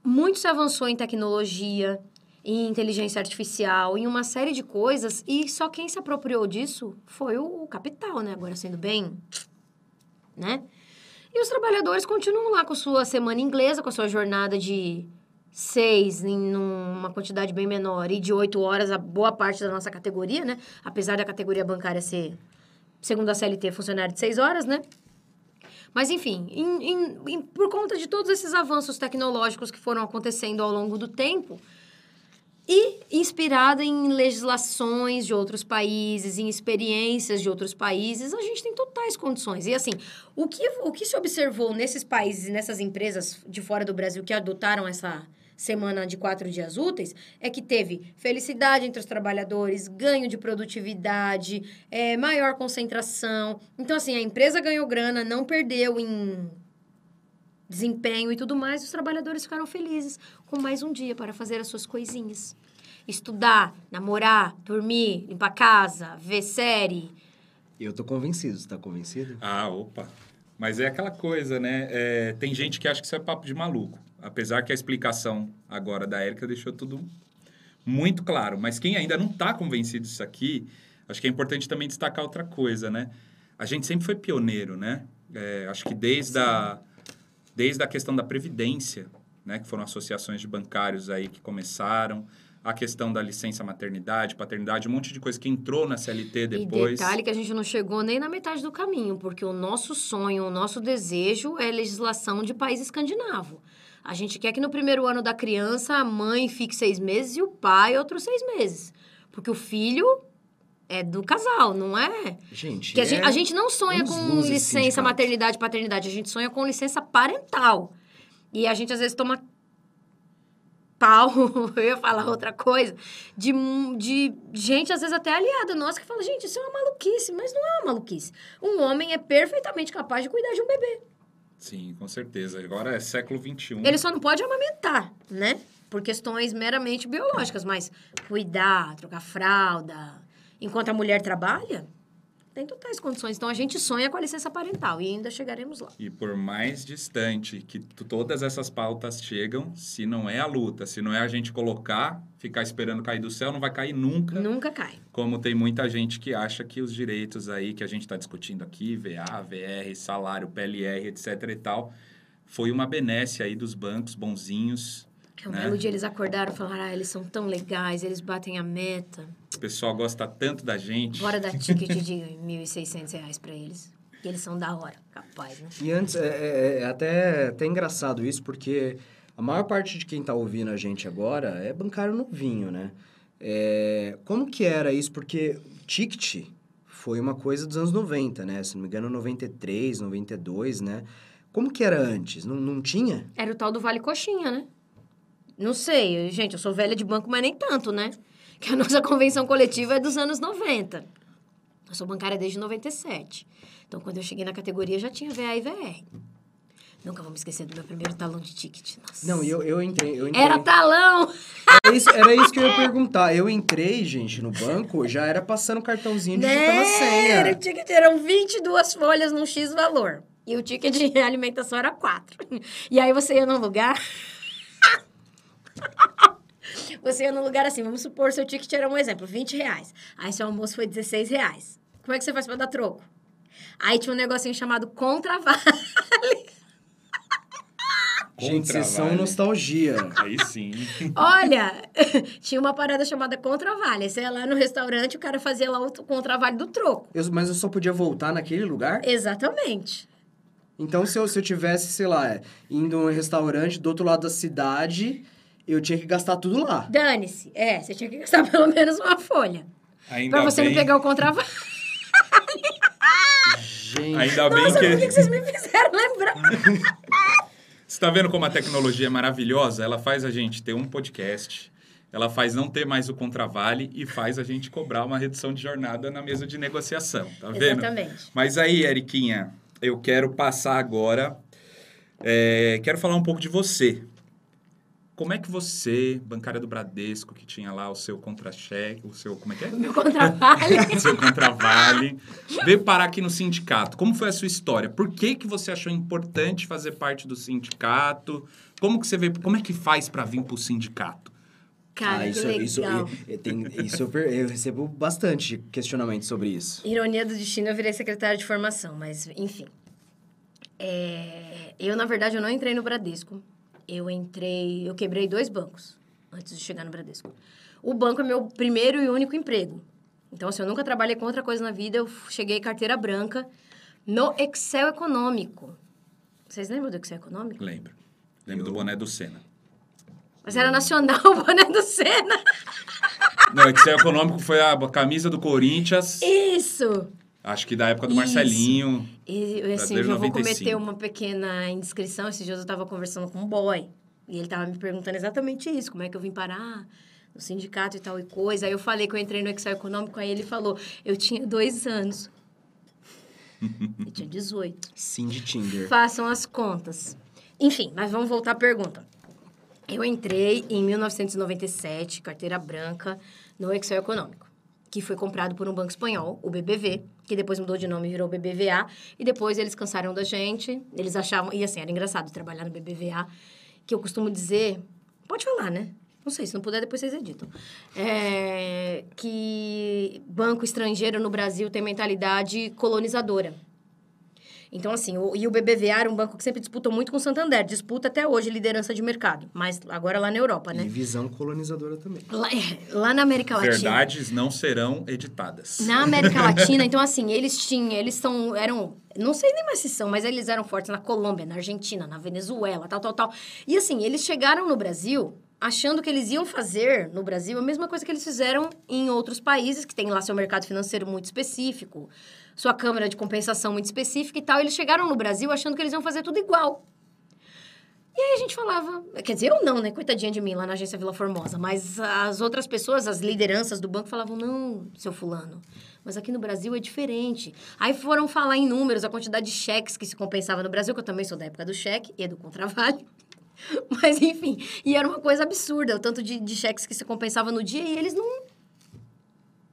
muito se avançou em tecnologia, em inteligência artificial, em uma série de coisas, e só quem se apropriou disso foi o capital, né? Agora sendo bem, né? E os trabalhadores continuam lá com sua semana inglesa, com a sua jornada de seis em uma quantidade bem menor e de oito horas, a boa parte da nossa categoria, né? Apesar da categoria bancária ser, segundo a CLT, funcionário de seis horas, né? Mas, enfim, em- em- em- por conta de todos esses avanços tecnológicos que foram acontecendo ao longo do tempo, e inspirada em legislações de outros países, em experiências de outros países, a gente tem totais condições. E assim, o que, o que se observou nesses países e nessas empresas de fora do Brasil que adotaram essa semana de quatro dias úteis é que teve felicidade entre os trabalhadores, ganho de produtividade, é, maior concentração. Então, assim, a empresa ganhou grana, não perdeu em desempenho e tudo mais, os trabalhadores ficaram felizes com mais um dia para fazer as suas coisinhas. Estudar, namorar, dormir, limpar casa, ver série. Eu tô convencido, você tá convencido? Ah, opa. Mas é aquela coisa, né? É, tem gente que acha que isso é papo de maluco. Apesar que a explicação agora da Érica deixou tudo muito claro. Mas quem ainda não está convencido disso aqui, acho que é importante também destacar outra coisa, né? A gente sempre foi pioneiro, né? É, acho que desde a, desde a questão da Previdência, né? Que foram associações de bancários aí que começaram. A questão da licença maternidade, paternidade, um monte de coisa que entrou na CLT depois. E detalhe que a gente não chegou nem na metade do caminho, porque o nosso sonho, o nosso desejo é legislação de país escandinavo. A gente quer que no primeiro ano da criança a mãe fique seis meses e o pai outros seis meses. Porque o filho é do casal, não é? Gente, Que a, é... gente, a gente não sonha com luz esse licença maternidade e paternidade, a gente sonha com licença parental. E a gente às vezes toma pau, eu ia falar outra coisa, de, de gente, às vezes até aliada nossa, que fala, gente, isso é uma maluquice, mas não é uma maluquice. Um homem é perfeitamente capaz de cuidar de um bebê. Sim, com certeza. Agora é século XXI. Ele só não pode amamentar, né? Por questões meramente biológicas, mas cuidar, trocar fralda, enquanto a mulher trabalha, tem totais condições. Então a gente sonha com a licença parental e ainda chegaremos lá. E por mais distante que todas essas pautas chegam, se não é a luta, se não é a gente colocar, ficar esperando cair do céu, não vai cair nunca. Nunca cai. Como tem muita gente que acha que os direitos aí que a gente está discutindo aqui, VA, VR, salário, PLR, etc e tal, foi uma benesse aí dos bancos bonzinhos. É um né? belo dia eles acordaram e falaram: ah, eles são tão legais, eles batem a meta. O pessoal gosta tanto da gente. Bora dar ticket de 1.600 reais pra eles. E eles são da hora, capaz, né? E antes, é, é- é até, até engraçado isso, porque a maior parte de quem tá ouvindo a gente agora é bancário novinho, né? É, como que era isso? Porque o ticket foi uma coisa dos anos 90, né? Se não me engano, 93, 92, né? Como que era antes? Não, não tinha? Era o tal do Vale Coxinha, né? Não sei, gente, eu sou velha de banco, mas nem tanto, né? Que a nossa convenção coletiva é dos anos 90. Eu sou bancária desde 97. Então, quando eu cheguei na categoria, já tinha VA e VR. Nunca vou me esquecer do meu primeiro talão de ticket. Nossa. Não, e eu, eu entrei... Eu entrei Era talão! Era isso, era isso que eu ia perguntar. Eu entrei, gente, no banco, já era passando cartãozinho a Né? Era, senha. o ticket eram 22 folhas num X valor. E o ticket de alimentação era 4. E aí você ia num lugar. Você ia num lugar assim, vamos supor, seu ticket era um exemplo, 20 reais. Aí seu almoço foi 16 reais. Como é que você faz pra dar troco? Aí tinha um negocinho chamado contravale. Gente, vocês são nostalgia. Aí sim. Olha, tinha uma parada chamada contravale. Aí Você ia lá no restaurante, o cara fazia lá o contravale do troco. Eu- mas eu só podia voltar naquele lugar? Exatamente. Então, se eu, se eu tivesse, sei lá, indo a um restaurante do outro lado da cidade, eu tinha que gastar tudo lá. Dane-se. É, você tinha que gastar pelo menos uma folha. Ainda Pra você bem, não pegar o contravale. Gente, Ainda bem Nossa, que... por que que vocês me fizeram lembrar? Você tá vendo como a tecnologia é maravilhosa? Ela faz a gente ter um podcast, ela faz não ter mais o contravale e faz a gente cobrar uma redução de jornada na mesa de negociação, tá vendo? Exatamente. Mas aí, Eriquinha, eu quero passar agora, é, quero falar um pouco de você. Como é que você, bancária do Bradesco, que tinha lá o seu contra-cheque, o seu, como é que é? Meu contravale. O seu contravale, veio parar aqui no sindicato. Como foi a sua história? Por que, que você achou importante fazer parte do sindicato? Como que você veio, como é que faz para vir pro sindicato? Cara, ah, que isso, isso, legal. eu, tem, isso eu, eu recebo bastante questionamento sobre isso. Ironia do destino, eu virei secretária de formação, mas enfim. É, Eu, na verdade, eu não entrei no Bradesco. Eu entrei... Eu quebrei dois bancos antes de chegar no Bradesco. O banco é meu primeiro e único emprego. Então, assim, eu nunca trabalhei com outra coisa na vida. Eu cheguei carteira branca no Excel Econômico. Vocês lembram do Excel Econômico? Lembro. Lembro do boné do Senna. Mas era nacional o boné do Senna. Não, Excel Econômico foi a camisa do Corinthians, Isso! Acho que da época do Isso. Marcelinho. E, assim, já vou 95. cometer uma pequena indiscrição. Esses dias eu tava conversando com um boy. E ele tava me perguntando exatamente isso. Como é que eu vim parar no sindicato e tal e coisa. Aí eu falei que eu entrei no Excel Econômico. Aí ele falou, eu tinha dois anos. eu tinha 18. Sim de Tinder. Façam as contas. Enfim, mas vamos voltar à pergunta. Eu entrei em 1997, carteira branca, no Excel Econômico, que foi comprado por um banco espanhol, o BBV, que depois mudou de nome e virou BBVA, e depois eles cansaram da gente, eles achavam, e assim, era engraçado trabalhar no BBVA, que eu costumo dizer, pode falar, né? Não sei, se não puder, depois vocês editam. É, que banco estrangeiro no Brasil tem mentalidade colonizadora. Então, assim, o, e o BBVA era um banco que sempre disputou muito com o Santander. Disputa até hoje liderança de mercado. Mas agora lá na Europa, E né? visão colonizadora também. Lá, é, lá na América Latina. Verdades não serão editadas. Na América Latina, então assim, eles tinham, eles são, eram, não sei nem mais se são, mas eles eram fortes na Colômbia, na Argentina, na Venezuela, tal, tal, tal. E assim, eles chegaram no Brasil achando que eles iam fazer no Brasil a mesma coisa que eles fizeram em outros países, que tem lá seu mercado financeiro muito específico, sua câmara de compensação muito específica e tal. Eles chegaram no Brasil achando que eles iam fazer tudo igual. E aí a gente falava, quer dizer, eu não, né? Coitadinha de mim lá na agência Vila Formosa, mas as outras pessoas, as lideranças do banco falavam, não, seu fulano, mas aqui no Brasil é diferente. Aí foram falar em números, a quantidade de cheques que se compensava no Brasil, que eu também sou da época do cheque e do contravalho. Mas, enfim, e era uma coisa absurda, o tanto de, de cheques que se compensava no dia e eles não...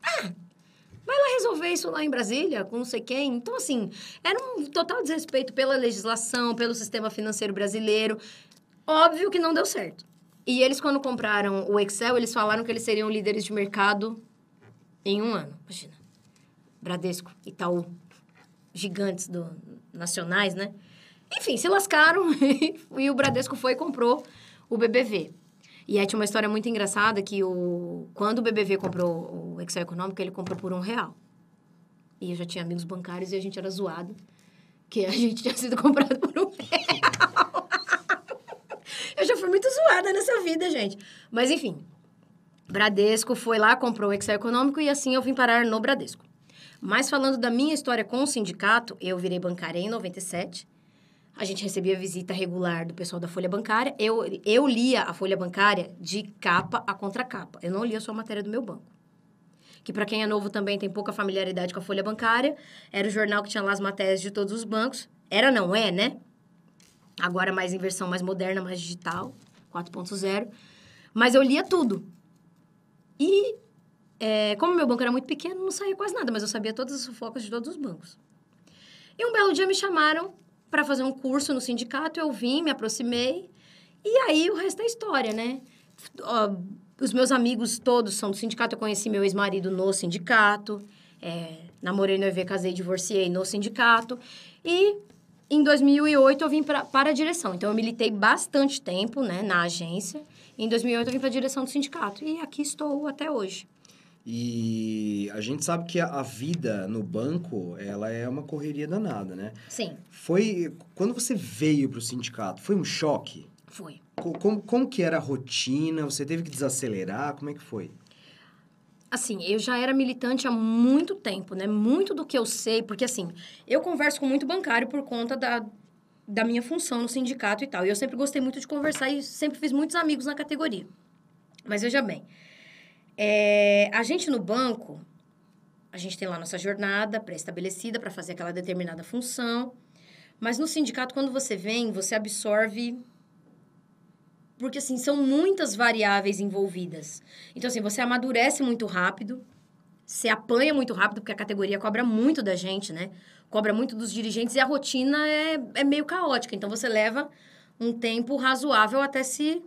Ah, resolver isso lá em Brasília, com não sei quem. Então, assim, era um total desrespeito pela legislação, pelo sistema financeiro brasileiro. Óbvio que não deu certo. E eles, quando compraram o Excel, eles falaram que eles seriam líderes de mercado em um ano. Imagina. Bradesco, Itaú, gigantes do, nacionais, né? Enfim, se lascaram e o Bradesco foi e comprou o BBV. E aí tinha uma história muito engraçada que o, quando o BBV comprou o Excel Econômico, ele comprou por um real. E eu já tinha amigos bancários e a gente era zoado. Que a gente tinha sido comprado por um real. eu já fui muito zoada nessa vida, gente. Mas enfim, Bradesco foi lá, comprou o Excel Econômico e assim eu vim parar no Bradesco. Mas falando da minha história com o sindicato, eu virei bancária em 97. A gente recebia visita regular do pessoal da Folha Bancária. Eu, eu lia a Folha Bancária de capa a contracapa. Eu não lia só a matéria do meu banco. Que para quem é novo também tem pouca familiaridade com a Folha Bancária. Era o jornal que tinha lá as matérias de todos os bancos. Era, não é, né? Agora mais em versão mais moderna, mais digital, 4.0. Mas eu lia tudo. E é, como meu banco era muito pequeno, não saía quase nada, mas eu sabia todas as fofocas de todos os bancos. E um belo dia me chamaram para fazer um curso no sindicato, eu vim, me aproximei, e aí o resto é história, né? Os meus amigos todos são do sindicato, eu conheci meu ex-marido no sindicato, é, namorei no EV, casei, divorciei no sindicato, e em 2008 eu vim pra, para a direção, então eu militei bastante tempo, né, na agência, em 2008 eu vim para a direção do sindicato, e aqui estou até hoje. E a gente sabe que a, a vida no banco, ela é uma correria danada, né? Sim, Foi... Quando você veio pro sindicato, foi um choque? foi. Co- Como, como que era a rotina? Você teve que desacelerar? Como é que foi? Assim, eu já era militante há muito tempo, né? Muito do que eu sei, porque assim, eu converso com muito bancário por conta da, da minha função no sindicato e tal. E eu sempre gostei muito de conversar e sempre fiz muitos amigos na categoria. Mas veja bem, é, a gente no banco, a gente tem lá nossa jornada pré-estabelecida para fazer aquela determinada função. Mas no sindicato, quando você vem, você absorve porque assim são muitas variáveis envolvidas. Então assim, você amadurece muito rápido, você apanha muito rápido porque a categoria cobra muito da gente, né? Cobra muito dos dirigentes e a rotina é, é meio caótica. Então você leva um tempo razoável até se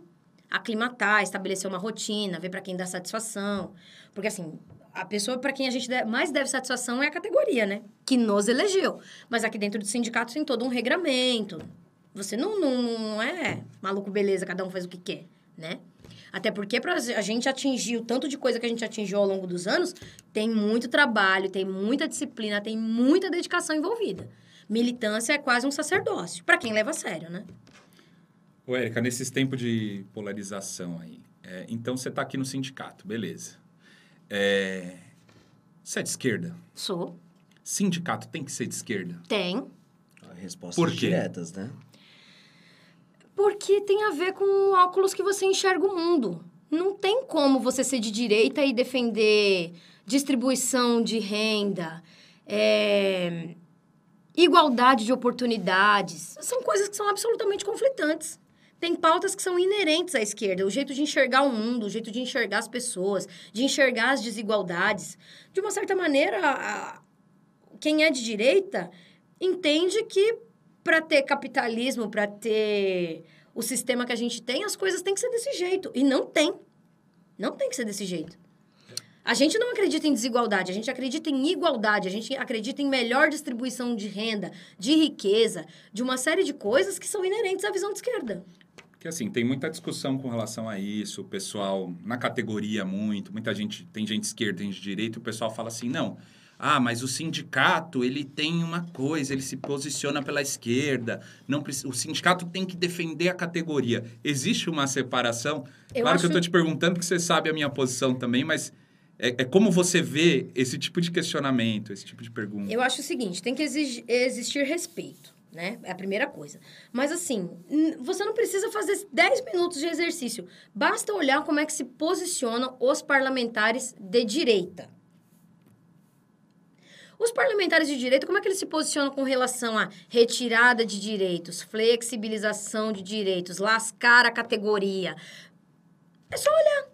aclimatar, estabelecer uma rotina, ver para quem dá satisfação. Porque assim, a pessoa para quem a gente mais deve satisfação é a categoria, né? Que nos elegeu. Mas aqui dentro do sindicato tem todo um regramento. Você não, não, não é maluco beleza, cada um faz o que quer, né? Até porque para a gente atingir o tanto de coisa que a gente atingiu ao longo dos anos, tem muito trabalho, tem muita disciplina, tem muita dedicação envolvida. Militância é quase um sacerdócio, para quem leva a sério, né? Ô, Érica, nesses tempos de polarização aí, é, então você está aqui no sindicato, beleza. É, você é de esquerda? Sou. Sindicato tem que ser de esquerda? Tem. Respostas Por quê? diretas, né? Porque tem a ver com óculos que você enxerga o mundo. Não tem como você ser de direita e defender distribuição de renda, é, igualdade de oportunidades. São coisas que são absolutamente conflitantes. Tem pautas que são inerentes à esquerda, o jeito de enxergar o mundo, o jeito de enxergar as pessoas, de enxergar as desigualdades. De uma certa maneira, a- quem é de direita entende que para ter capitalismo, para ter o sistema que a gente tem, as coisas têm que ser desse jeito. E não tem. Não tem que ser desse jeito. A gente não acredita em desigualdade, a gente acredita em igualdade, a gente acredita em melhor distribuição de renda, de riqueza, de uma série de coisas que são inerentes à visão de esquerda. Porque assim, tem muita discussão com relação a isso, o pessoal na categoria muito, muita gente, tem gente esquerda, tem gente direita, o pessoal fala assim, não, ah, mas o sindicato, ele tem uma coisa, ele se posiciona pela esquerda, não o sindicato tem que defender a categoria. Existe uma separação? Eu claro que eu acho- tô te perguntando porque você sabe a minha posição também, mas é, é como você vê esse tipo de questionamento, esse tipo de pergunta. Eu acho o seguinte, tem que exig- existir respeito. né? É a primeira coisa. Mas assim, você não precisa fazer 10 minutos de exercício. Basta olhar como é que se posicionam os parlamentares de direita. Os parlamentares de direita, como é que eles se posicionam com relação à retirada de direitos, flexibilização de direitos, lascar a categoria? É só olhar.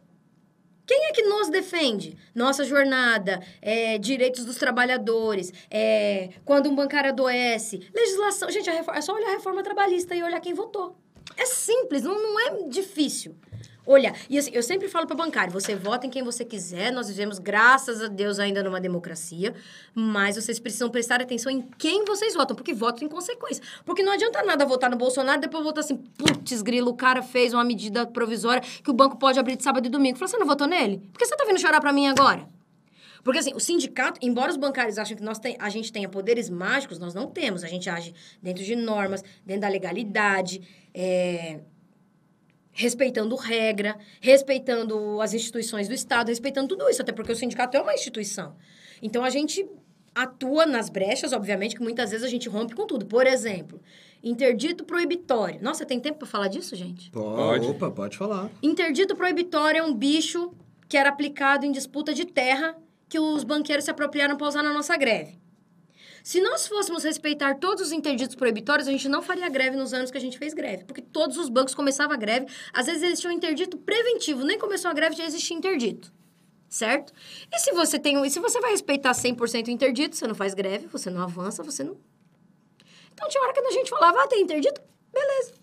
Quem é que nos defende? Nossa jornada, é, direitos dos trabalhadores, é, quando um bancário adoece, legislação. Gente, a reforma- é só olhar a reforma trabalhista e olhar quem votou. É simples, não, não é difícil. Olha, e assim, eu sempre falo para bancário, você vota em quem você quiser, nós vivemos, graças a Deus, ainda numa democracia, mas vocês precisam prestar atenção em quem vocês votam, porque voto tem consequência. Porque não adianta nada votar no Bolsonaro e depois votar assim, putz, grilo, o cara fez uma medida provisória que o banco pode abrir de sábado e domingo. Fala, você não votou nele? Por que você tá vindo chorar pra mim agora? Porque assim, o sindicato, embora os bancários achem que nós tem, a gente tenha poderes mágicos, nós não temos. A gente age dentro de normas, dentro da legalidade, é, respeitando regra, respeitando as instituições do Estado, respeitando tudo isso, até porque o sindicato é uma instituição. Então a gente atua nas brechas, obviamente, que muitas vezes a gente rompe com tudo. Por exemplo, interdito proibitório. Nossa, tem tempo para falar disso, gente? Pode. Opa, pode falar. Interdito proibitório é um bicho que era aplicado em disputa de terra que os banqueiros se apropriaram para usar na nossa greve. Se nós fôssemos respeitar todos os interditos proibitórios, a gente não faria greve nos anos que a gente fez greve. Porque todos os bancos começavam a greve. Às vezes eles tinham interdito preventivo. Nem começou a greve, já existia interdito. Certo? E se você tem e se você vai respeitar 100% o interdito, você não faz greve, você não avança, você não... Então tinha hora que a gente falava, ah, tem interdito? Beleza.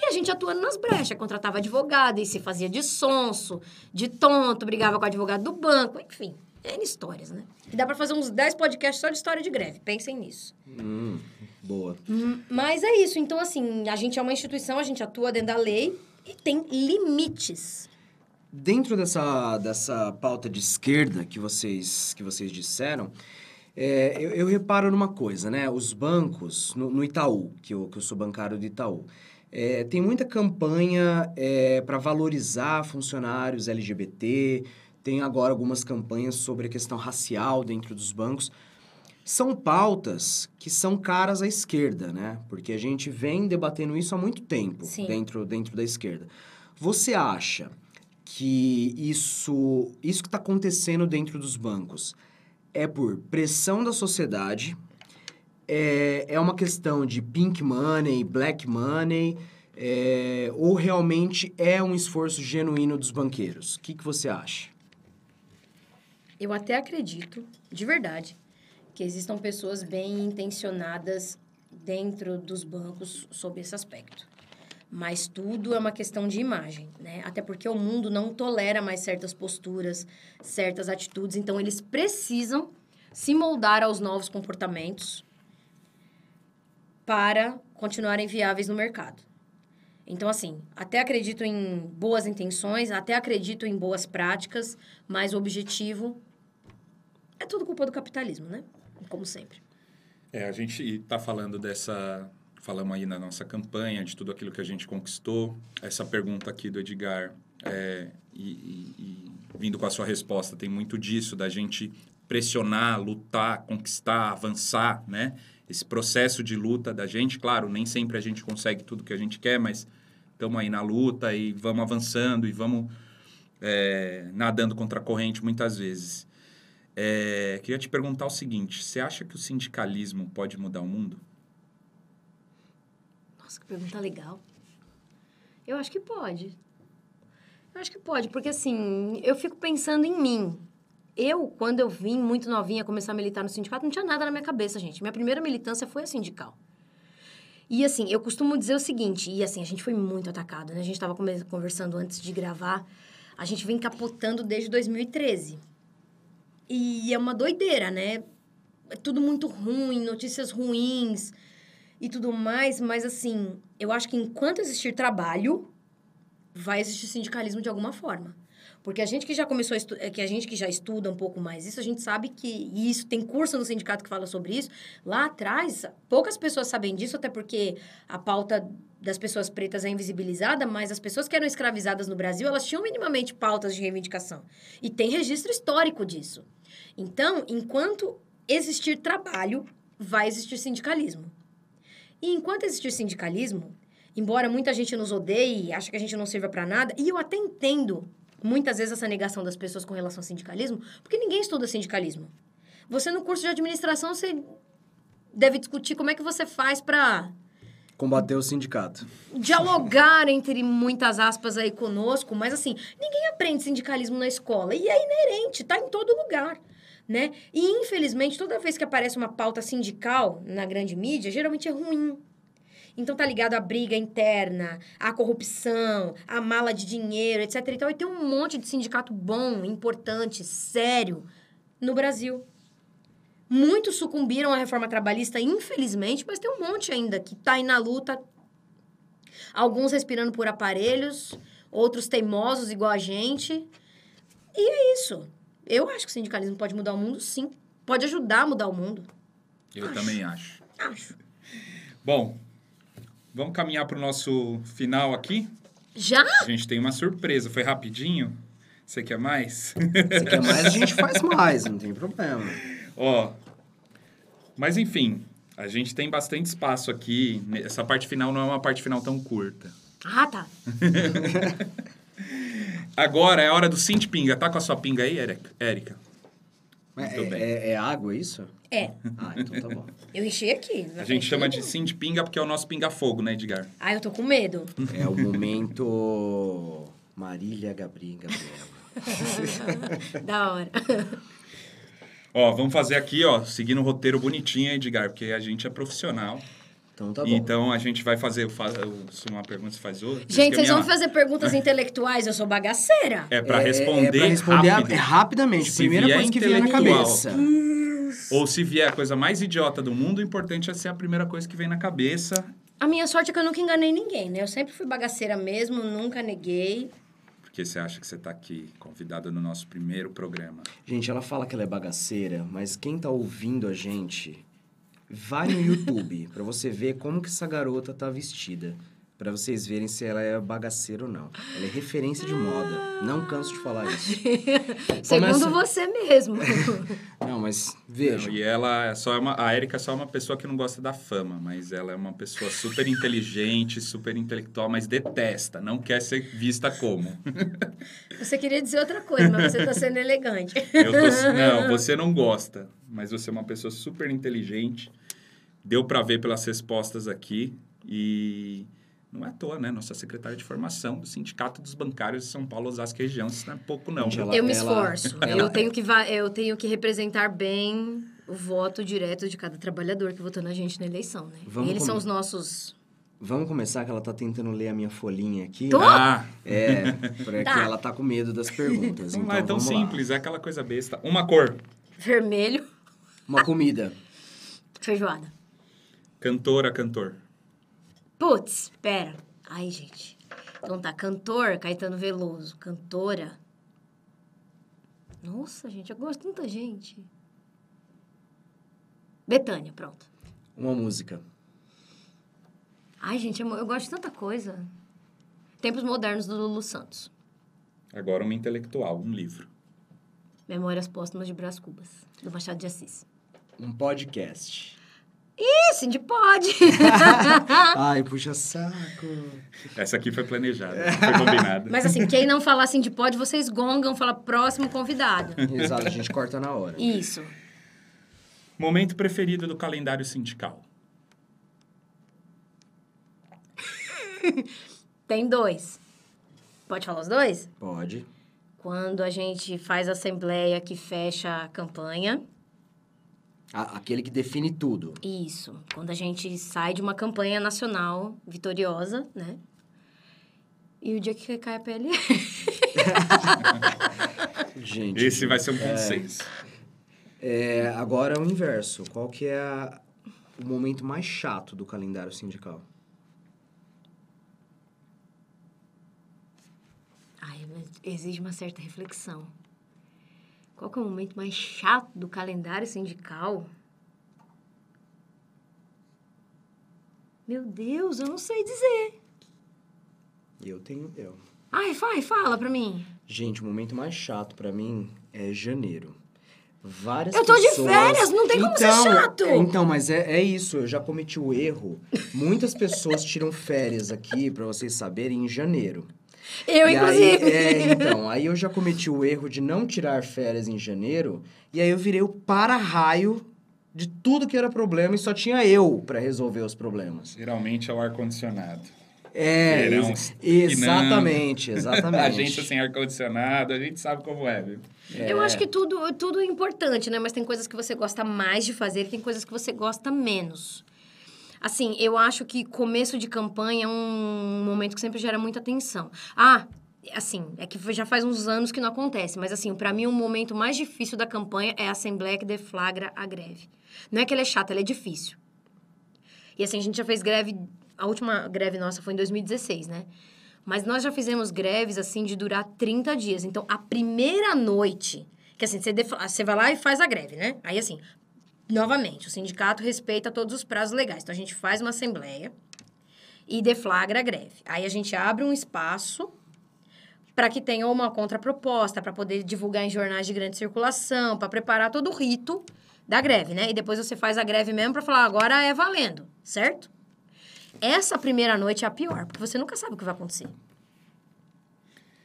E a gente atuando nas brechas, contratava advogado e se fazia de sonso, de tonto, brigava com o advogado do banco, enfim. N histórias, né? E dá pra fazer uns 10 podcasts só de história de greve. Pensem nisso. Hum, boa. Hum, Mas é isso. Então, assim, a gente é uma instituição, a gente atua dentro da lei e tem limites. Dentro dessa, dessa pauta de esquerda que vocês, que vocês disseram, é, eu, eu reparo numa coisa, né? Os bancos, no, no Itaú, que eu, que eu sou bancário do Itaú, é, tem muita campanha para valorizar funcionários LGBT, tem agora algumas campanhas sobre a questão racial dentro dos bancos. São pautas que são caras à esquerda, né? Porque a gente vem debatendo isso há muito tempo Sim. dentro, dentro da esquerda. Você acha que isso, isso que está acontecendo dentro dos bancos é por pressão da sociedade, é, é uma questão de pink money, black money, é, ou realmente é um esforço genuíno dos banqueiros? O que, que você acha? Eu até acredito, de verdade, que existam pessoas bem intencionadas dentro dos bancos sobre esse aspecto. Mas tudo é uma questão de imagem, né? Até porque o mundo não tolera mais certas posturas, certas atitudes, então eles precisam se moldar aos novos comportamentos para continuarem viáveis no mercado. Então, assim, até acredito em boas intenções, até acredito em boas práticas, mas o objetivo é tudo culpa do capitalismo, né? Como sempre. É, a gente está falando dessa. Falamos aí na nossa campanha, de tudo aquilo que a gente conquistou. Essa pergunta aqui do Edgar, é, e, e- e vindo com a sua resposta, tem muito disso, da gente pressionar, lutar, conquistar, avançar, né? Esse processo de luta da gente, claro, nem sempre a gente consegue tudo que a gente quer, mas estamos aí na luta e vamos avançando e vamos é, nadando contra a corrente muitas vezes. É, queria te perguntar o seguinte: você acha que o sindicalismo pode mudar o mundo? Nossa, que pergunta legal. Eu acho que pode. Eu acho que pode, porque assim, eu fico pensando em mim. Eu, quando eu vim muito novinha começar a militar no sindicato, não tinha nada na minha cabeça, gente. Minha primeira militância foi a sindical. E assim, eu costumo dizer o seguinte, e assim, a gente foi muito atacado, né? A gente estava conversando antes de gravar, a gente vem capotando desde 2013. E é uma doideira, né? É tudo muito ruim, notícias ruins e tudo mais, mas assim, eu acho que enquanto existir trabalho, vai existir sindicalismo de alguma forma. Porque a gente que já começou a é que a gente que já estuda um pouco mais isso, a gente sabe que e isso tem curso no sindicato que fala sobre isso. Lá atrás, poucas pessoas sabem disso, até porque a pauta das pessoas pretas é invisibilizada, mas as pessoas que eram escravizadas no Brasil, elas tinham minimamente pautas de reivindicação. E tem registro histórico disso. Então, enquanto existir trabalho, vai existir sindicalismo. E enquanto existir sindicalismo, embora muita gente nos odeie ache que a gente não sirva para nada, e eu até entendo muitas vezes essa negação das pessoas com relação ao sindicalismo, porque ninguém estuda sindicalismo. Você no curso de administração, você deve discutir como é que você faz para Combater o sindicato. dialogar entre muitas aspas aí conosco, mas assim, ninguém aprende sindicalismo na escola e é inerente, tá em todo lugar, né? E infelizmente, toda vez que aparece uma pauta sindical na grande mídia, geralmente é ruim. Então tá ligado à briga interna, à corrupção, à mala de dinheiro, etc. Então e tem um monte de sindicato bom, importante, sério no Brasil. Muitos sucumbiram à reforma trabalhista, infelizmente, mas tem um monte ainda que tá aí na luta. Alguns respirando por aparelhos, outros teimosos igual a gente. E é isso. Eu acho que o sindicalismo pode mudar o mundo, sim. Pode ajudar a mudar o mundo. Eu também acho. Acho. Bom, vamos caminhar para o nosso final aqui. Já? A gente tem uma surpresa. Foi rapidinho? Você quer mais? Se quer mais, a gente faz mais, não tem problema. Ó, mas enfim, a gente tem bastante espaço aqui. Essa parte final não é uma parte final tão curta. Ah, tá. Agora é a hora do Cinti Pinga. Tá com a sua pinga aí, Érica? Érica? É, Muito bem. é- é água isso? É. Ah, então tá bom. Eu enchi aqui. A gente chama de Cinti Pinga porque é o nosso pinga-fogo, né, Edgar? Ah, eu tô com medo. É o momento Marília Gabri, Gabriela. da hora. Ó, vamos fazer aqui, ó, seguindo o roteiro bonitinho, Edgar, porque a gente é profissional. Então tá bom. Então a gente vai fazer, eu faço se uma pergunta, você faz outra. Gente, vocês é vão fazer perguntas intelectuais, eu sou bagaceira. É pra É- responder, é pra responder rápido. a- é rapidamente. Se Primeira coisa que vier na cabeça. Ou se vier a coisa mais idiota do mundo, o importante é ser a primeira coisa que vem na cabeça. A minha sorte é que eu nunca enganei ninguém, né? Eu sempre fui bagaceira mesmo, nunca neguei. Porque você acha que você tá aqui, convidada no nosso primeiro programa. Gente, ela fala que ela é bagaceira, mas quem tá ouvindo a gente, vai no YouTube pra você ver como que essa garota tá vestida. Pra vocês verem se ela é bagaceira ou não. Ela é referência de moda. Não canso de falar isso. Segundo Começa- você mesmo. Não, mas veja. E ela é só uma, a Erika é só uma pessoa que não gosta da fama, mas ela é uma pessoa super inteligente, super intelectual, mas detesta, não quer ser vista como. Você queria dizer outra coisa, mas você tá sendo elegante. Eu tô- não, você não gosta, mas você é uma pessoa super inteligente. Deu pra ver pelas respostas aqui e não é à toa, né? Nossa secretária de formação do Sindicato dos Bancários de São Paulo, Osasco e região, isso não é pouco não. Ela- eu me esforço. ela- Eu, tenho que va- eu tenho que representar bem o voto direto de cada trabalhador que votou na gente na eleição, né? Vamos Eles são com- os nossos... Vamos começar que ela tá tentando ler a minha folhinha aqui. Tô? Ah, É, porque Tá. ela tá com medo das perguntas. vamos então lá, é tão vamos lá. simples, é aquela coisa besta. Uma cor, Vermelho, Uma comida. feijoada. cantora, cantor. Putz, pera. Ai, gente. Então tá, cantor, Caetano Veloso. Cantora. Nossa, gente, eu gosto de tanta gente. Betânia, pronto. Uma música. Ai, gente, eu, eu gosto de tanta coisa. Tempos Modernos do Lulu Santos. Agora uma intelectual, um livro. Memórias Póstumas de Brás Cubas, do Machado de Assis. Um podcast. Ih, Cindy pode! Ai, puxa saco. Essa aqui foi planejada, foi combinada. Mas assim, quem não falar Cindy pode, vocês gongam, fala próximo convidado. Exato, a gente corta na hora. Isso. Momento preferido do calendário sindical. Tem dois. Pode falar os dois? Pode. Quando a gente faz a assembleia que fecha a campanha. A- aquele que define tudo. Isso. Quando a gente sai de uma campanha nacional vitoriosa, né? E o dia que cai a PL. Gente. Esse vai ser um consenso. É, agora o inverso. Qual que é a- o momento mais chato do calendário sindical? Ai, exige uma certa reflexão. Qual que é o momento mais chato do calendário sindical? Meu Deus, eu não sei dizer. Eu tenho eu. Ai, vai, fala pra mim. Gente, o momento mais chato pra mim é janeiro. Várias Eu tô de pessoas... férias, não tem como ser então, chato. é, Então, mas é, é isso, eu já cometi o erro. Muitas pessoas tiram férias aqui, pra vocês saberem, em janeiro. Eu, E inclusive. Aí, é, então, aí eu já cometi o erro de não tirar férias em janeiro, e aí eu virei o para-raio de tudo que era problema e só tinha eu pra resolver os problemas. Geralmente é o ar-condicionado. É, Verão ex- exatamente, exatamente. A gente sem ar-condicionado, a gente sabe como é, viu? Eu acho que tudo, tudo é importante, né? Mas tem coisas que você gosta mais de fazer e tem coisas que você gosta menos. Assim, eu acho que começo de campanha é um momento que sempre gera muita tensão. Ah, assim, é que já faz uns anos que não acontece, mas assim, para mim o momento mais difícil da campanha é a assembleia que deflagra a greve. Não é que ela é chata, ela é difícil. E assim, a gente já fez greve, a última greve nossa foi em 2016, né? Mas nós já fizemos greves, assim, de durar 30 dias. Então, a primeira noite, que assim, você, defla- você vai lá e faz a greve, né? Aí, assim, novamente, o sindicato respeita todos os prazos legais. Então, a gente faz uma assembleia e deflagra a greve. Aí, a gente abre um espaço para que tenha uma contraproposta, para poder divulgar em jornais de grande circulação, para preparar todo o rito da greve, né? E depois você faz a greve mesmo para falar, agora é valendo, certo? Essa primeira noite é a pior, porque você nunca sabe o que vai acontecer.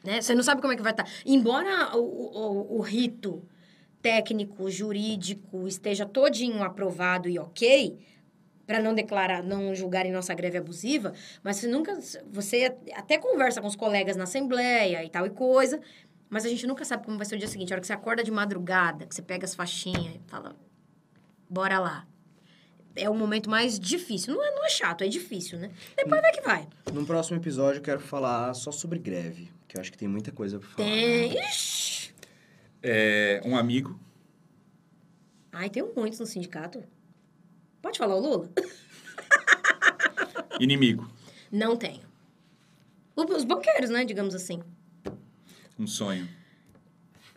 Né? Você não sabe como é que vai estar. Embora o, o, o rito técnico, jurídico esteja todinho aprovado e ok, para não declarar, não julgarem nossa greve abusiva, mas você nunca. Você até conversa com os colegas na assembleia e tal e coisa, mas a gente nunca sabe como vai ser o dia seguinte. A hora que você acorda de madrugada, que você pega as faixinhas e fala, bora lá. É o momento mais difícil. Não é, não é chato, é difícil, né? Depois vai que vai. Num próximo episódio eu quero falar só sobre greve, que eu acho que tem muita coisa pra falar. Tem. né? Ixi. É, um amigo, Ai, tem muitos no sindicato. Pode falar o Lula? inimigo, Não tenho. Os banqueiros, né? Digamos assim. um sonho.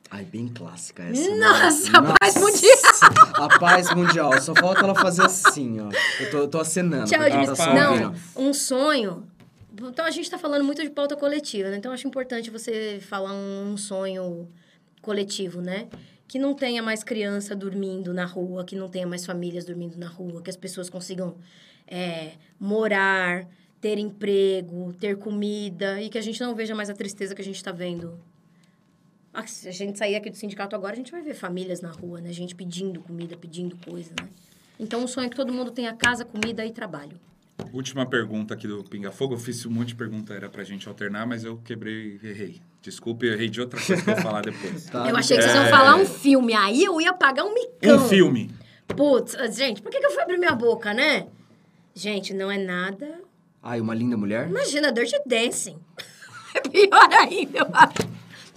Ai, bem clássica essa. né? Nossa, a paz mundial. A paz mundial. Só falta ela fazer assim, ó. Eu tô, eu tô acenando. Tchau, Edmilson. tá só Não, um sonho. Então a gente tá falando muito de pauta coletiva, né? Então eu acho importante você falar um sonho coletivo, né? Que não tenha mais criança dormindo na rua, que não tenha mais famílias dormindo na rua, que as pessoas consigam é, morar, ter emprego, ter comida e que a gente não veja mais a tristeza que a gente tá vendo. Ah, se a gente sair aqui do sindicato agora, a gente vai ver famílias na rua, né? Gente pedindo comida, pedindo coisa, né? Então o sonho é que todo mundo tenha casa, comida e trabalho. Última pergunta aqui do Pinga Fogo. Eu fiz um monte de pergunta, era pra gente alternar, mas eu quebrei, errei. Desculpe, eu errei de outra coisa que eu vou falar depois. Tá, eu achei que vocês é. iam falar um filme, aí eu ia pagar um micão. Um filme. Putz, gente, por que, que eu fui abrir minha boca, né? Gente, não é nada. Ai, uma linda mulher? Imagina, Dirty Dancing. É pior ainda, eu acho.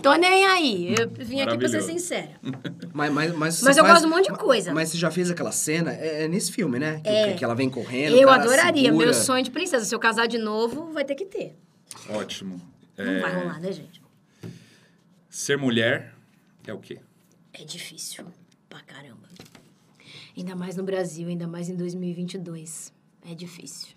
Tô nem aí. Eu vim aqui pra ser sincera. Mas, mas, mas, Mas eu faz- gosto de um monte de coisa. Mas você já fez aquela cena? É, é nesse filme, né? Que, É. que ela vem correndo. Eu cara adoraria. segura. Meu sonho de princesa. Se eu casar de novo, vai ter que ter. Ótimo. Não É, vai rolar, né, gente? Ser mulher é o quê? É difícil pra caramba. Ainda mais no Brasil, ainda mais em 2022. É difícil.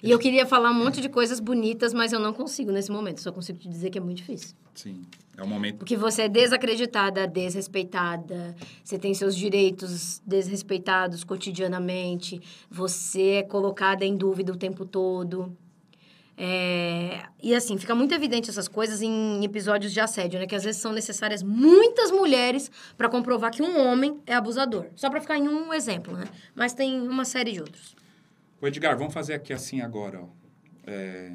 E eu queria falar um monte de coisas bonitas, mas eu não consigo nesse momento. Só consigo te dizer que é muito difícil. Sim. É o momento. Porque você é desacreditada, desrespeitada, você tem seus direitos desrespeitados cotidianamente, você é colocada em dúvida o tempo todo. É, E assim, fica muito evidente essas coisas em episódios de assédio, né? Que às vezes são necessárias muitas mulheres para comprovar que um homem é abusador. Só para ficar em um exemplo, né? Mas tem uma série de outros. Ô, Edgar, vamos fazer aqui assim agora, ó. É...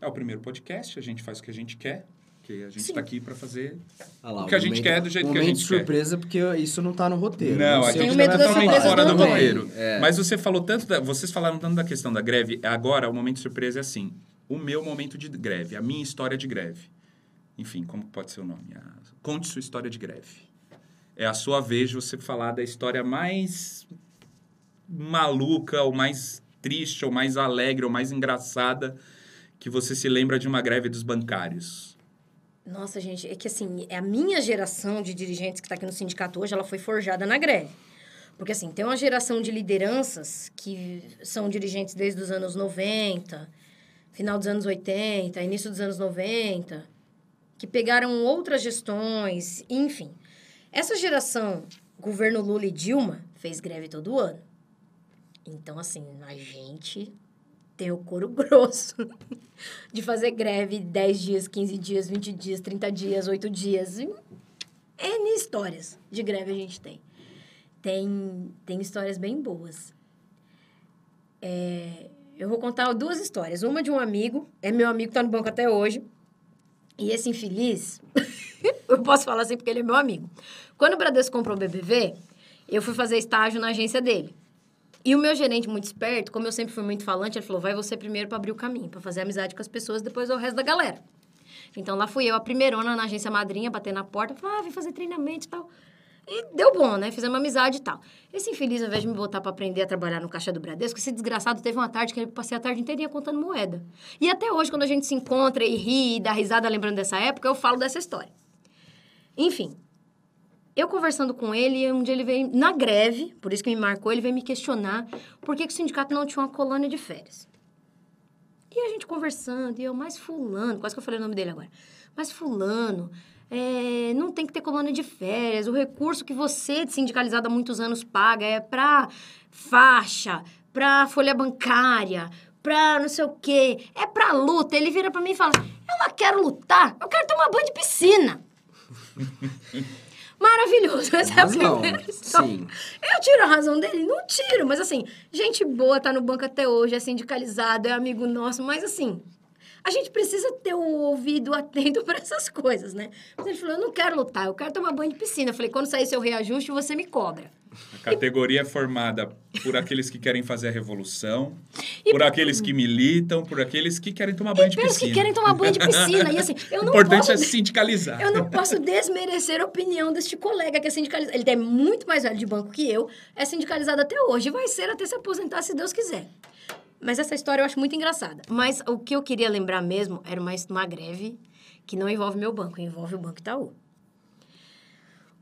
é o primeiro podcast, a gente faz o que a gente quer, porque a gente Sim. tá aqui pra fazer Ah lá, o que a gente momento- quer do jeito que a momento gente de quer. surpresa, porque isso não tá no roteiro. Não, a sei o gente tá das totalmente fora do também. roteiro. É. Mas você falou tanto, da- vocês falaram tanto da questão da greve, agora o momento de surpresa é assim, o meu momento de greve, a minha história de greve. Enfim, como pode ser o nome? A- Conte sua história de greve. É a sua vez de você falar da história mais maluca, ou mais triste, ou mais alegre, ou mais engraçada que você se lembra de uma greve dos bancários. Nossa, gente, é que assim, é a minha geração de dirigentes que está aqui no sindicato hoje, ela foi forjada na greve. Porque assim, tem uma geração de lideranças que são dirigentes desde os anos 90, final dos anos 80, início dos anos 90, que pegaram outras gestões, enfim. Essa geração, governo Lula e Dilma, fez greve todo ano. Então, assim, a gente tem o couro grosso de fazer greve 10 dias, 15 dias, 20 dias, 30 dias, 8 dias. N histórias de greve a gente tem. Tem, tem histórias bem boas. É, eu vou contar duas histórias. Uma de um amigo, é meu amigo, tá no banco até hoje. E esse infeliz, eu posso falar assim porque ele é meu amigo. Quando o Bradesco comprou o BBV, eu fui fazer estágio na agência dele. E o meu gerente, muito esperto, como eu sempre fui muito falante, ele falou: vai você primeiro para abrir o caminho, para fazer amizade com as pessoas, depois o resto da galera. Então lá fui eu, a primeirona na agência madrinha, bater na porta, falar: ah, vem fazer treinamento e tal. E deu bom, né? Fizemos amizade e tal. Esse infeliz, ao invés de me botar para aprender a trabalhar no caixa do Bradesco, esse desgraçado teve uma tarde que ele passei a tarde inteirinha contando moeda. E até hoje, quando a gente se encontra e ri e dá risada lembrando dessa época, eu falo dessa história. Enfim, eu conversando com ele, um dia ele veio na greve, por isso que me marcou, ele veio me questionar por que, que o sindicato não tinha uma colônia de férias. E a gente conversando, e eu, mas fulano, quase que eu falei o nome dele agora, mas fulano, é, não tem que ter colônia de férias, o recurso que você, sindicalizado há muitos anos, paga é para faixa, para folha bancária, pra não sei o quê, é pra luta. Ele vira pra mim e fala, eu não quero lutar, eu quero tomar banho de piscina. Maravilhoso, essa Razão, é a primeira história. sim. Eu tiro a razão dele? Não tiro, mas assim, gente boa, tá no banco até hoje, é sindicalizado, é amigo nosso, mas assim, a gente precisa ter o ouvido atento para essas coisas, né? Mas ele falou, eu não quero lutar, eu quero tomar banho de piscina. Eu falei, quando sair seu reajuste, você me cobra. A categoria é formada por aqueles que querem fazer a revolução, E por aqueles que militam, por aqueles que querem tomar banho de Pelos piscina. que querem tomar banho de piscina. E assim, eu O não importante posso... é sindicalizar. Eu não posso desmerecer a opinião deste colega que é sindicalizado. Ele é muito mais velho de banco que eu, é sindicalizado até hoje, e vai ser até se aposentar, se Deus quiser. Mas essa história eu acho muito engraçada. Mas o que eu queria lembrar mesmo era uma, uma greve que não envolve meu banco, envolve o Banco Itaú.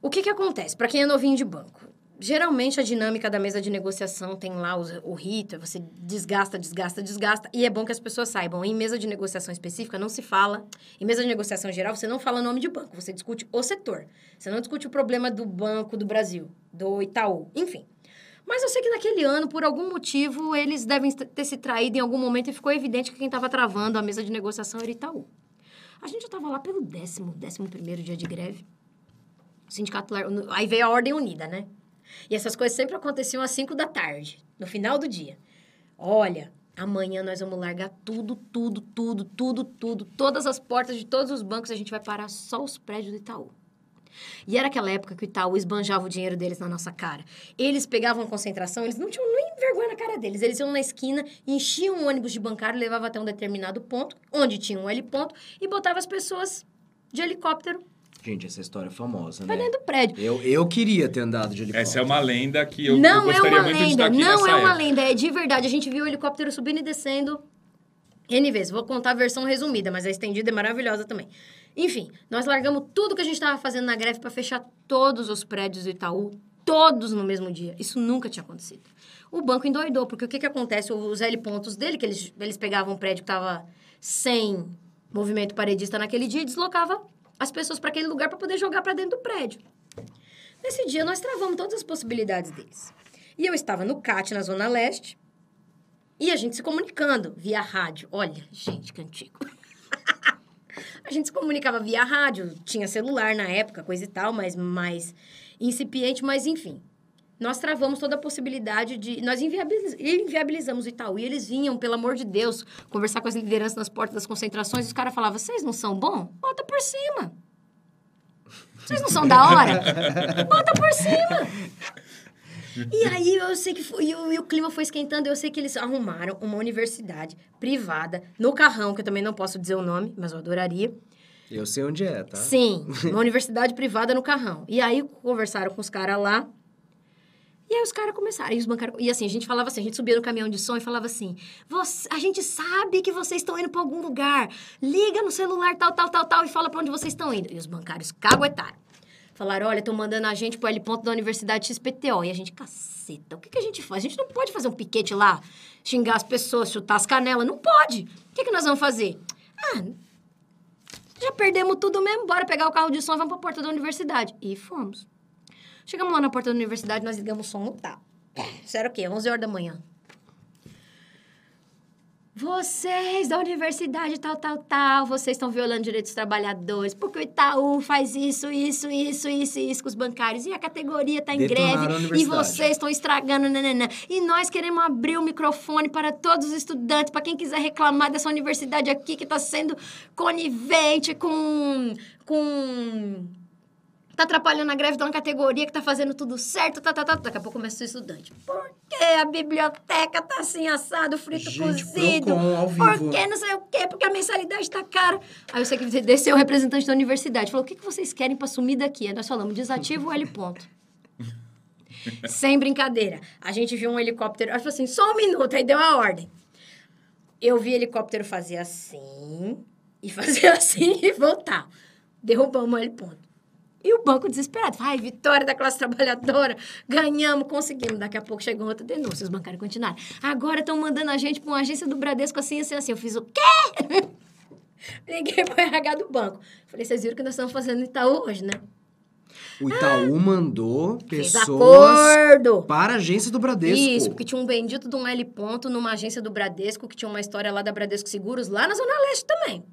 O que que acontece? Para quem é novinho de banco, geralmente a dinâmica da mesa de negociação tem lá os- o rito, você desgasta, desgasta, desgasta, e é bom que as pessoas saibam. Em mesa de negociação específica não se fala, em mesa de negociação geral você não fala nome de banco, você discute o setor. Você não discute o problema do Banco do Brasil, do Itaú, enfim. Mas eu sei que naquele ano, por algum motivo, eles devem ter se traído em algum momento e ficou evidente que quem estava travando a mesa de negociação era Itaú. A gente já estava lá pelo décimo, décimo primeiro dia de greve. O sindicato... Aí veio a Ordem Unida, né? E essas coisas sempre aconteciam às 5 da tarde, no final do dia. Olha, amanhã nós vamos largar tudo, tudo, tudo, tudo, tudo. Todas as portas de todos os bancos, a gente vai parar só os prédios do Itaú. E era aquela época que o Itaú esbanjava o dinheiro deles na nossa cara. Eles pegavam concentração, eles não tinham nem vergonha na cara deles. Eles iam na esquina, enchiam um ônibus de bancário, levavam até um determinado ponto, onde tinha um L ponto, e botava as pessoas de helicóptero Gente, essa história é famosa, pra né? dentro do prédio. Eu, eu queria ter andado de helicóptero. Essa é uma lenda que eu, não é gostaria uma muito de lenda, estar aqui não nessa é uma época. lenda, é de verdade. A gente viu o helicóptero subindo e descendo N vezes. Vou contar a versão resumida, mas a estendida é maravilhosa também. Enfim, nós largamos tudo que a gente estava fazendo na greve para fechar todos os prédios do Itaú, todos no mesmo dia. Isso nunca tinha acontecido. O banco endoidou, porque o que, que acontece? Os L pontos dele, que eles, eles pegavam um prédio que estava sem movimento paredista naquele dia e deslocava as pessoas para aquele lugar para poder jogar para dentro do prédio. Nesse dia, nós travamos todas as possibilidades deles. E eu estava no CAT, na Zona Leste, e a gente se comunicando via rádio. Olha, gente, que antigo. a gente se comunicava via rádio, tinha celular na época, coisa e tal, mas mais incipiente, mas enfim. Nós travamos toda a possibilidade de. Nós inviabiliz- inviabilizamos o Itaú. E eles vinham, pelo amor de Deus, conversar com as lideranças nas portas das concentrações. Os caras falavam: vocês não são bom? Bota por cima. Vocês não são da hora? Bota por cima. E aí eu sei que foi, e o, e o clima foi esquentando, eu sei que eles arrumaram uma universidade privada no Carrão, que eu também não posso dizer o nome, mas eu adoraria. Eu sei onde é, tá? Sim, uma universidade privada no Carrão. E aí conversaram com os caras lá. E aí os caras começaram, e os bancários... E assim, a gente falava assim, a gente subia no caminhão de som e falava assim, "Você- a gente sabe que vocês estão indo para algum lugar, liga no celular tal, tal, tal, tal, e fala para onde vocês estão indo. E os bancários caguetaram. Falaram, olha, estão mandando a gente pro L ponto da Universidade XPTO. E a gente, caceta, o que, que a gente faz? A gente não pode fazer um piquete lá, xingar as pessoas, chutar as canelas, não pode. O que, que nós vamos fazer? Ah, já perdemos tudo mesmo, bora pegar o carro de som e vamos pra porta da universidade. E fomos. Chegamos lá na porta da universidade, nós ligamos o som. Isso era o quê? 11 horas da manhã. Vocês da universidade tal, tal, tal, vocês estão violando direitos dos trabalhadores, porque o Itaú faz isso, isso, isso, isso, isso com os bancários, e a categoria está em Detonaram greve, e vocês estão estragando, nananã. E nós queremos abrir o microfone para todos os estudantes, para quem quiser reclamar dessa universidade aqui que está sendo conivente com... com tá atrapalhando a greve de uma categoria que tá fazendo tudo certo, tá, tá, tá. Daqui a pouco começa o estudante. Por que a biblioteca tá assim assado, frito Gente, cozido? Procon, ao Por vivo. que não sei o quê? Porque a mensalidade tá cara. Aí sei que desceu o representante da universidade. Falou, o que, que vocês querem pra sumir daqui? Aí nós falamos, desativa o L ponto. Sem brincadeira. A gente viu um helicóptero, falou assim, só um minuto, aí deu a ordem. Eu vi helicóptero fazer assim, e fazer assim, e voltar. Derrubamos o L ponto. E o banco desesperado. Ai, vitória da classe trabalhadora. Ganhamos, conseguimos. Daqui a pouco chegou outra denúncia. Os bancários continuaram. Agora estão mandando a gente para uma agência do Bradesco assim, assim, assim. Eu fiz o quê? Liguei para o RH do banco. Falei, vocês viram o que nós estamos fazendo no Itaú hoje, né? O Itaú mandou Fez pessoas para a agência do Bradesco. Isso, porque tinha um bendito de um L ponto numa agência do Bradesco, que tinha uma história lá da Bradesco Seguros, lá na Zona Leste também.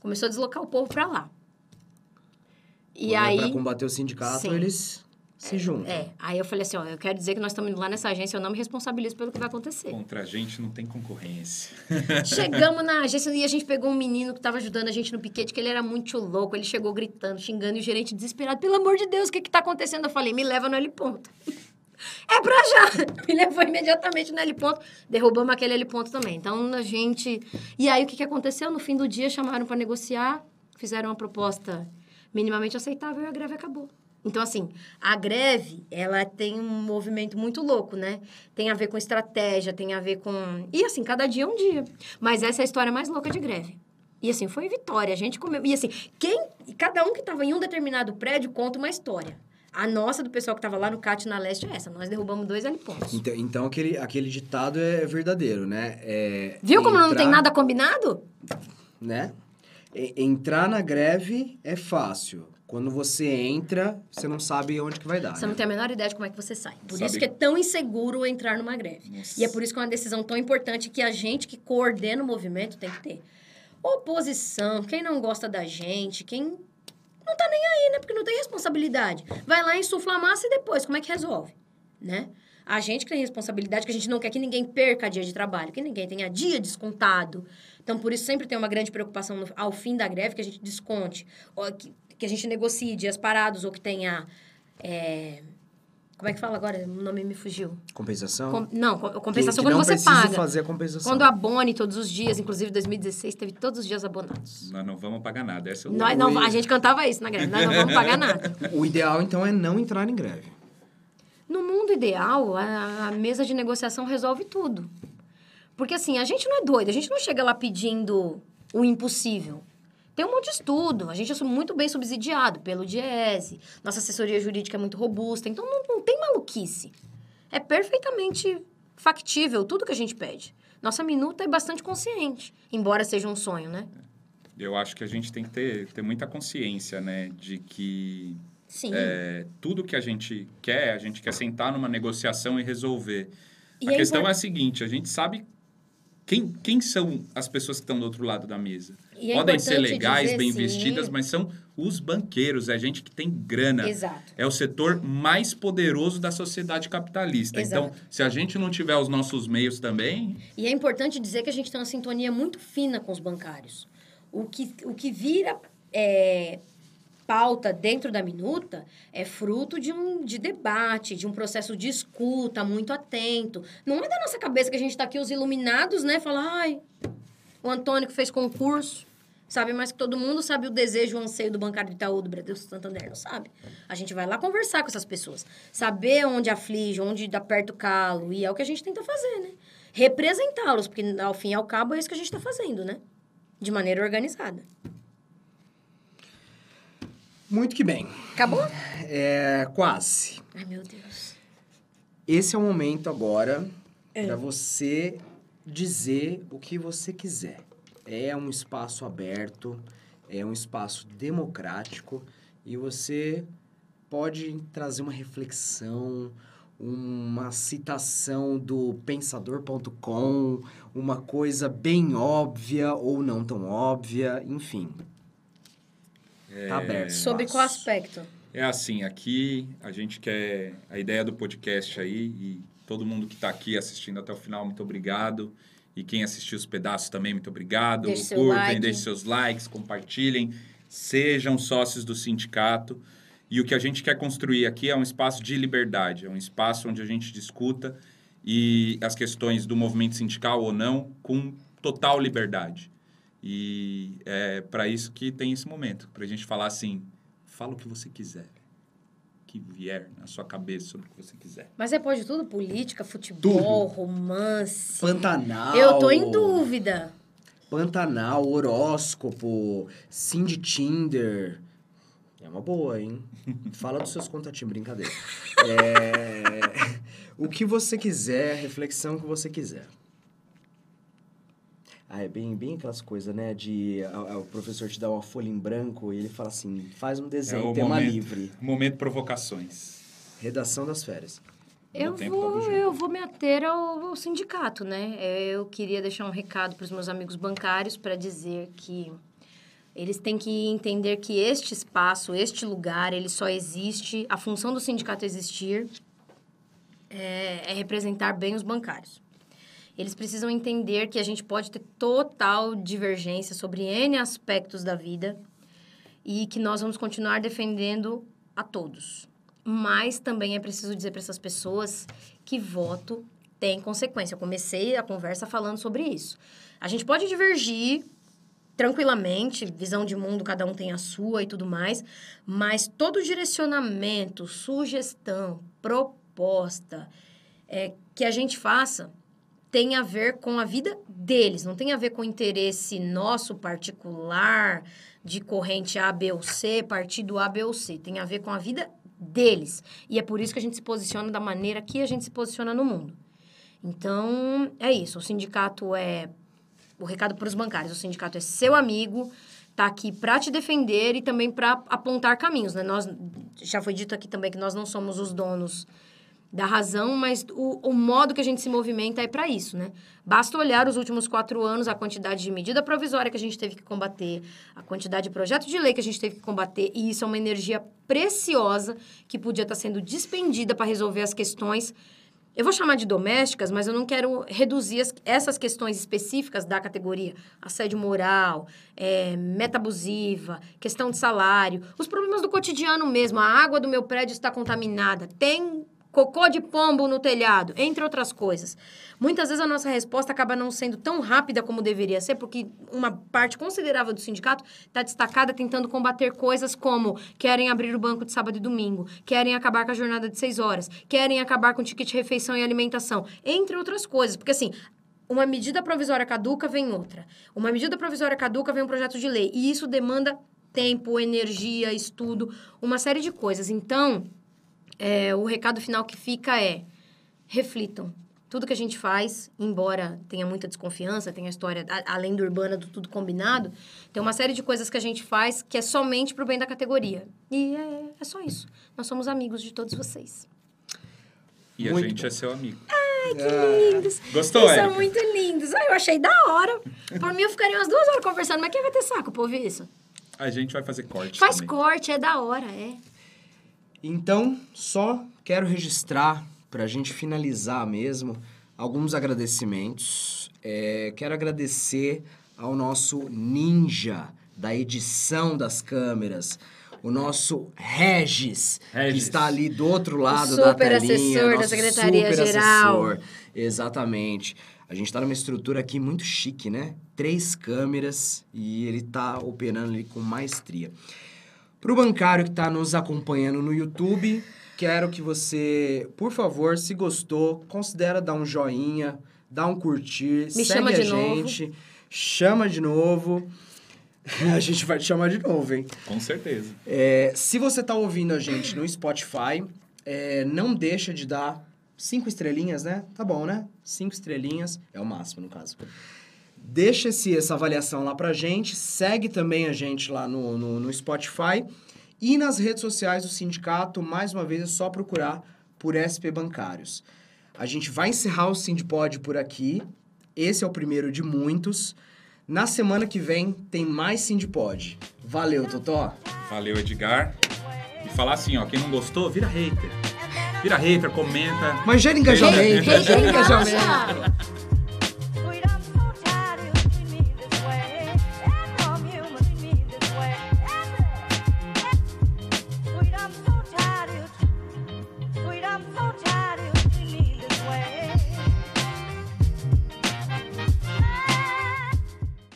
Começou a deslocar o povo para lá. E Quando é aí... Pra combater o sindicato, Sim. eles se juntam. É, aí eu falei assim, ó, eu quero dizer que nós estamos indo lá nessa agência, eu não me responsabilizo pelo que vai acontecer. Contra a gente não tem concorrência. Chegamos na agência e a gente pegou um menino que estava ajudando a gente no piquete, que ele era muito louco, ele chegou gritando, xingando, e o gerente desesperado, pelo amor de Deus, o que que tá acontecendo? Eu falei, me leva no L ponto. É pra já! Me levou imediatamente no L ponto, derrubamos aquele L ponto também. Então, a gente... E aí, o que que aconteceu? No fim do dia, chamaram para negociar, fizeram uma proposta minimamente aceitável e a greve acabou. Então, assim, a greve, ela tem um movimento muito louco, né? Tem a ver com estratégia, tem a ver com... E, assim, cada dia é um dia. Mas essa é a história mais louca de greve. E, assim, foi vitória. A gente comeu... E, assim, quem... Cada um que estava em um determinado prédio conta uma história. A nossa, do pessoal que estava lá no CAT na Leste, é essa. Nós derrubamos dois L pontos. Então, então aquele, aquele ditado é verdadeiro, né? É, Viu como não tem entrar- nada combinado? Né? Entrar na greve é fácil. Quando você entra, você não sabe onde que vai dar. Você né? não tem a menor ideia de como é que você sai. Por Sabe- isso que é tão inseguro entrar numa greve. Nossa. E é por isso que é uma decisão tão importante que a gente que coordena o movimento tem que ter. Oposição, quem não gosta da gente, quem não tá nem aí, né? Porque não tem responsabilidade. Vai lá, insufla a massa e depois, como é que resolve? Né? A gente que tem responsabilidade, que a gente não quer que ninguém perca dia de trabalho, que ninguém tenha dia descontado. Então, por isso, sempre tem uma grande preocupação no- ao fim da greve que a gente desconte, ou que, que a gente negocie dias parados, ou que tenha. é, como é que fala agora? O nome me fugiu. Compensação? Com- não, co- Que- compensação que quando não você paga. fazer a compensação. Quando abone todos os dias, inclusive 2016 teve todos os dias abonados. Nós não vamos pagar nada. Essa é o Nós não, a gente cantava isso na greve, nós não vamos pagar nada. O ideal, então, é não entrar em greve. No mundo ideal, a, a mesa de negociação resolve tudo. Porque assim, a gente não é doido, a gente não chega lá pedindo o impossível. Tem um monte de estudo, a gente é muito bem subsidiado pelo DIESE, nossa assessoria jurídica é muito robusta, então não, não tem maluquice. É perfeitamente factível tudo que a gente pede. Nossa minuta é bastante consciente, embora seja um sonho, né? Eu acho que a gente tem que ter, ter muita consciência, né? De que é, tudo que a gente quer, a gente quer sentar numa negociação e resolver. E a é questão impor- é a seguinte, a gente sabe quem, quem são as pessoas que estão do outro lado da mesa. É Podem ser legais, bem vestidas, mas são os banqueiros, é gente que tem grana. Exato. É o setor mais poderoso da sociedade capitalista. Então, Exato. se a gente não tiver os nossos meios também, E é importante dizer que a gente tem uma sintonia muito fina com os bancários. O que, o que vira é, pauta dentro da minuta é fruto de um de debate, de um processo de escuta muito atento. Não é da nossa cabeça que a gente está aqui, os iluminados, né? Falar, ai, o Antônio que fez concurso, sabe mais que todo mundo, sabe o desejo, o anseio do bancário do Itaú, do Bradesco Santander, não sabe. A gente vai lá conversar com essas pessoas, saber onde aflige, onde aperta o calo, e é o que a gente tenta fazer, né? Representá-los, porque ao fim e ao cabo é isso que a gente está fazendo, né? De maneira organizada. Muito que bem. Acabou? É, quase. Ai, meu Deus. Esse é o momento agora É. para você dizer o que você quiser. É um espaço aberto, é um espaço democrático e você pode trazer uma reflexão, uma citação do pensador.com, uma coisa bem óbvia ou não tão óbvia, enfim. Tá aberto. Sobre qual aspecto? É assim, aqui a gente quer a ideia do podcast aí e todo mundo que está aqui assistindo até o final, muito obrigado. E quem assistiu os pedaços também, muito obrigado. Deixe seu Curtem, like. deixem seus likes, compartilhem, sejam sócios do sindicato. E o que a gente quer construir aqui é um espaço de liberdade, é um espaço onde a gente discuta e as questões do movimento sindical ou não com total liberdade. E é para isso que tem esse momento, para a gente falar assim, fala o que você quiser, que vier na sua cabeça sobre o que você quiser. Mas depois de tudo, política, futebol, Tudo. romance. Pantanal. Eu tô em dúvida. Pantanal, horóscopo, sim de Tinder. É uma boa, hein? Fala dos seus contatinhos, brincadeira. É, O que você quiser, reflexão que você quiser. Ah, é bem, bem aquelas coisas, né? De a- a- o professor te dá uma folha em branco e ele fala assim: faz um desenho, É tema momento. livre. Momento provocações. Redação das férias. Eu vou, eu vou me ater ao, ao sindicato, né? É, Eu queria deixar um recado para os meus amigos bancários para dizer que eles têm que entender que este espaço, este lugar, ele só existe, a função do sindicato existir é, é representar bem os bancários. Eles precisam entender que a gente pode ter total divergência sobre N aspectos da vida e que nós vamos continuar defendendo a todos. Mas também é preciso dizer para essas pessoas que voto tem consequência. Eu comecei a conversa falando sobre isso. A gente pode divergir tranquilamente, visão de mundo, cada um tem a sua e tudo mais, mas todo direcionamento, sugestão, proposta é, que a gente faça tem a ver com a vida deles, não tem a ver com interesse nosso particular, de corrente A, B ou C, partido A, B ou C. Tem a ver com a vida deles. E é por isso que a gente se posiciona da maneira que a gente se posiciona no mundo. Então, é isso. O sindicato é. O recado para os bancários: o sindicato é seu amigo, tá aqui para te defender e também para apontar caminhos. Né? Nós, já foi dito aqui também que nós não somos os donos da razão, mas o, o modo que a gente se movimenta é para isso, né? Basta olhar os últimos quatro anos, a quantidade de medida provisória que a gente teve que combater, a quantidade de projeto de lei que a gente teve que combater, e isso é uma energia preciosa que podia estar sendo despendida para resolver as questões. Eu vou chamar de domésticas, mas eu não quero reduzir as- essas questões específicas da categoria. Assédio moral, é, meta abusiva, questão de salário, os problemas do cotidiano mesmo. A água do meu prédio está contaminada, tem cocô de pombo no telhado, entre outras coisas. Muitas vezes a nossa resposta acaba não sendo tão rápida como deveria ser, porque uma parte considerável do sindicato está destacada tentando combater coisas como querem abrir o banco de sábado e domingo, querem acabar com a jornada de seis horas, querem acabar com o ticket refeição e alimentação, entre outras coisas. Porque assim, uma medida provisória caduca, vem outra. Uma medida provisória caduca, vem um projeto de lei. E isso demanda tempo, energia, estudo, uma série de coisas. Então, é, o recado final que fica é: reflitam. Tudo que a gente faz, embora tenha muita desconfiança, tenha a história, a- além do urbana, do tudo combinado, tem uma série de coisas que a gente faz que é somente pro bem da categoria. E é, é só isso. Nós somos amigos de todos vocês. E a Muito gente bom. é seu amigo. Lindos. Gostou, Vocês são muito lindos. Ah, eu achei da hora. Por mim, eu ficaria umas duas horas conversando. Mas quem vai ter saco pra ouvir isso? A gente vai fazer corte Faz também. corte, é da hora, é. Então, só quero registrar, para a gente finalizar mesmo, alguns agradecimentos. É, quero agradecer ao nosso ninja da edição das câmeras, o nosso Regis, que Regis. está ali do outro lado da super telinha. assessor da nosso Secretaria-Geral. super assessor. Exatamente. A gente está numa estrutura aqui muito chique, né? Três câmeras e ele está operando ali com maestria. Para o bancário que está nos acompanhando no YouTube, quero que você, por favor, se gostou, considera dar um joinha, dá um curtir, Me segue chama a de novo. gente, chama de novo. A gente vai te chamar de novo, hein? Com certeza. É, se você está ouvindo a gente no Spotify, é, não deixa de dar cinco estrelinhas, né? Tá bom, né? Cinco estrelinhas, é o máximo no caso. Deixa esse, essa avaliação lá pra gente, segue também a gente lá no, no, no Spotify E nas redes sociais do sindicato, mais uma vez, é só procurar por SP Bancários. A gente vai encerrar o Sindipod por aqui. Esse é o primeiro de muitos. Na semana que vem tem mais Sindipod. Valeu, Totó. Valeu, Edgar. E falar assim, ó, quem não gostou, vira hater. Vira hater, comenta. Mas gera engajamento, gera engajamento.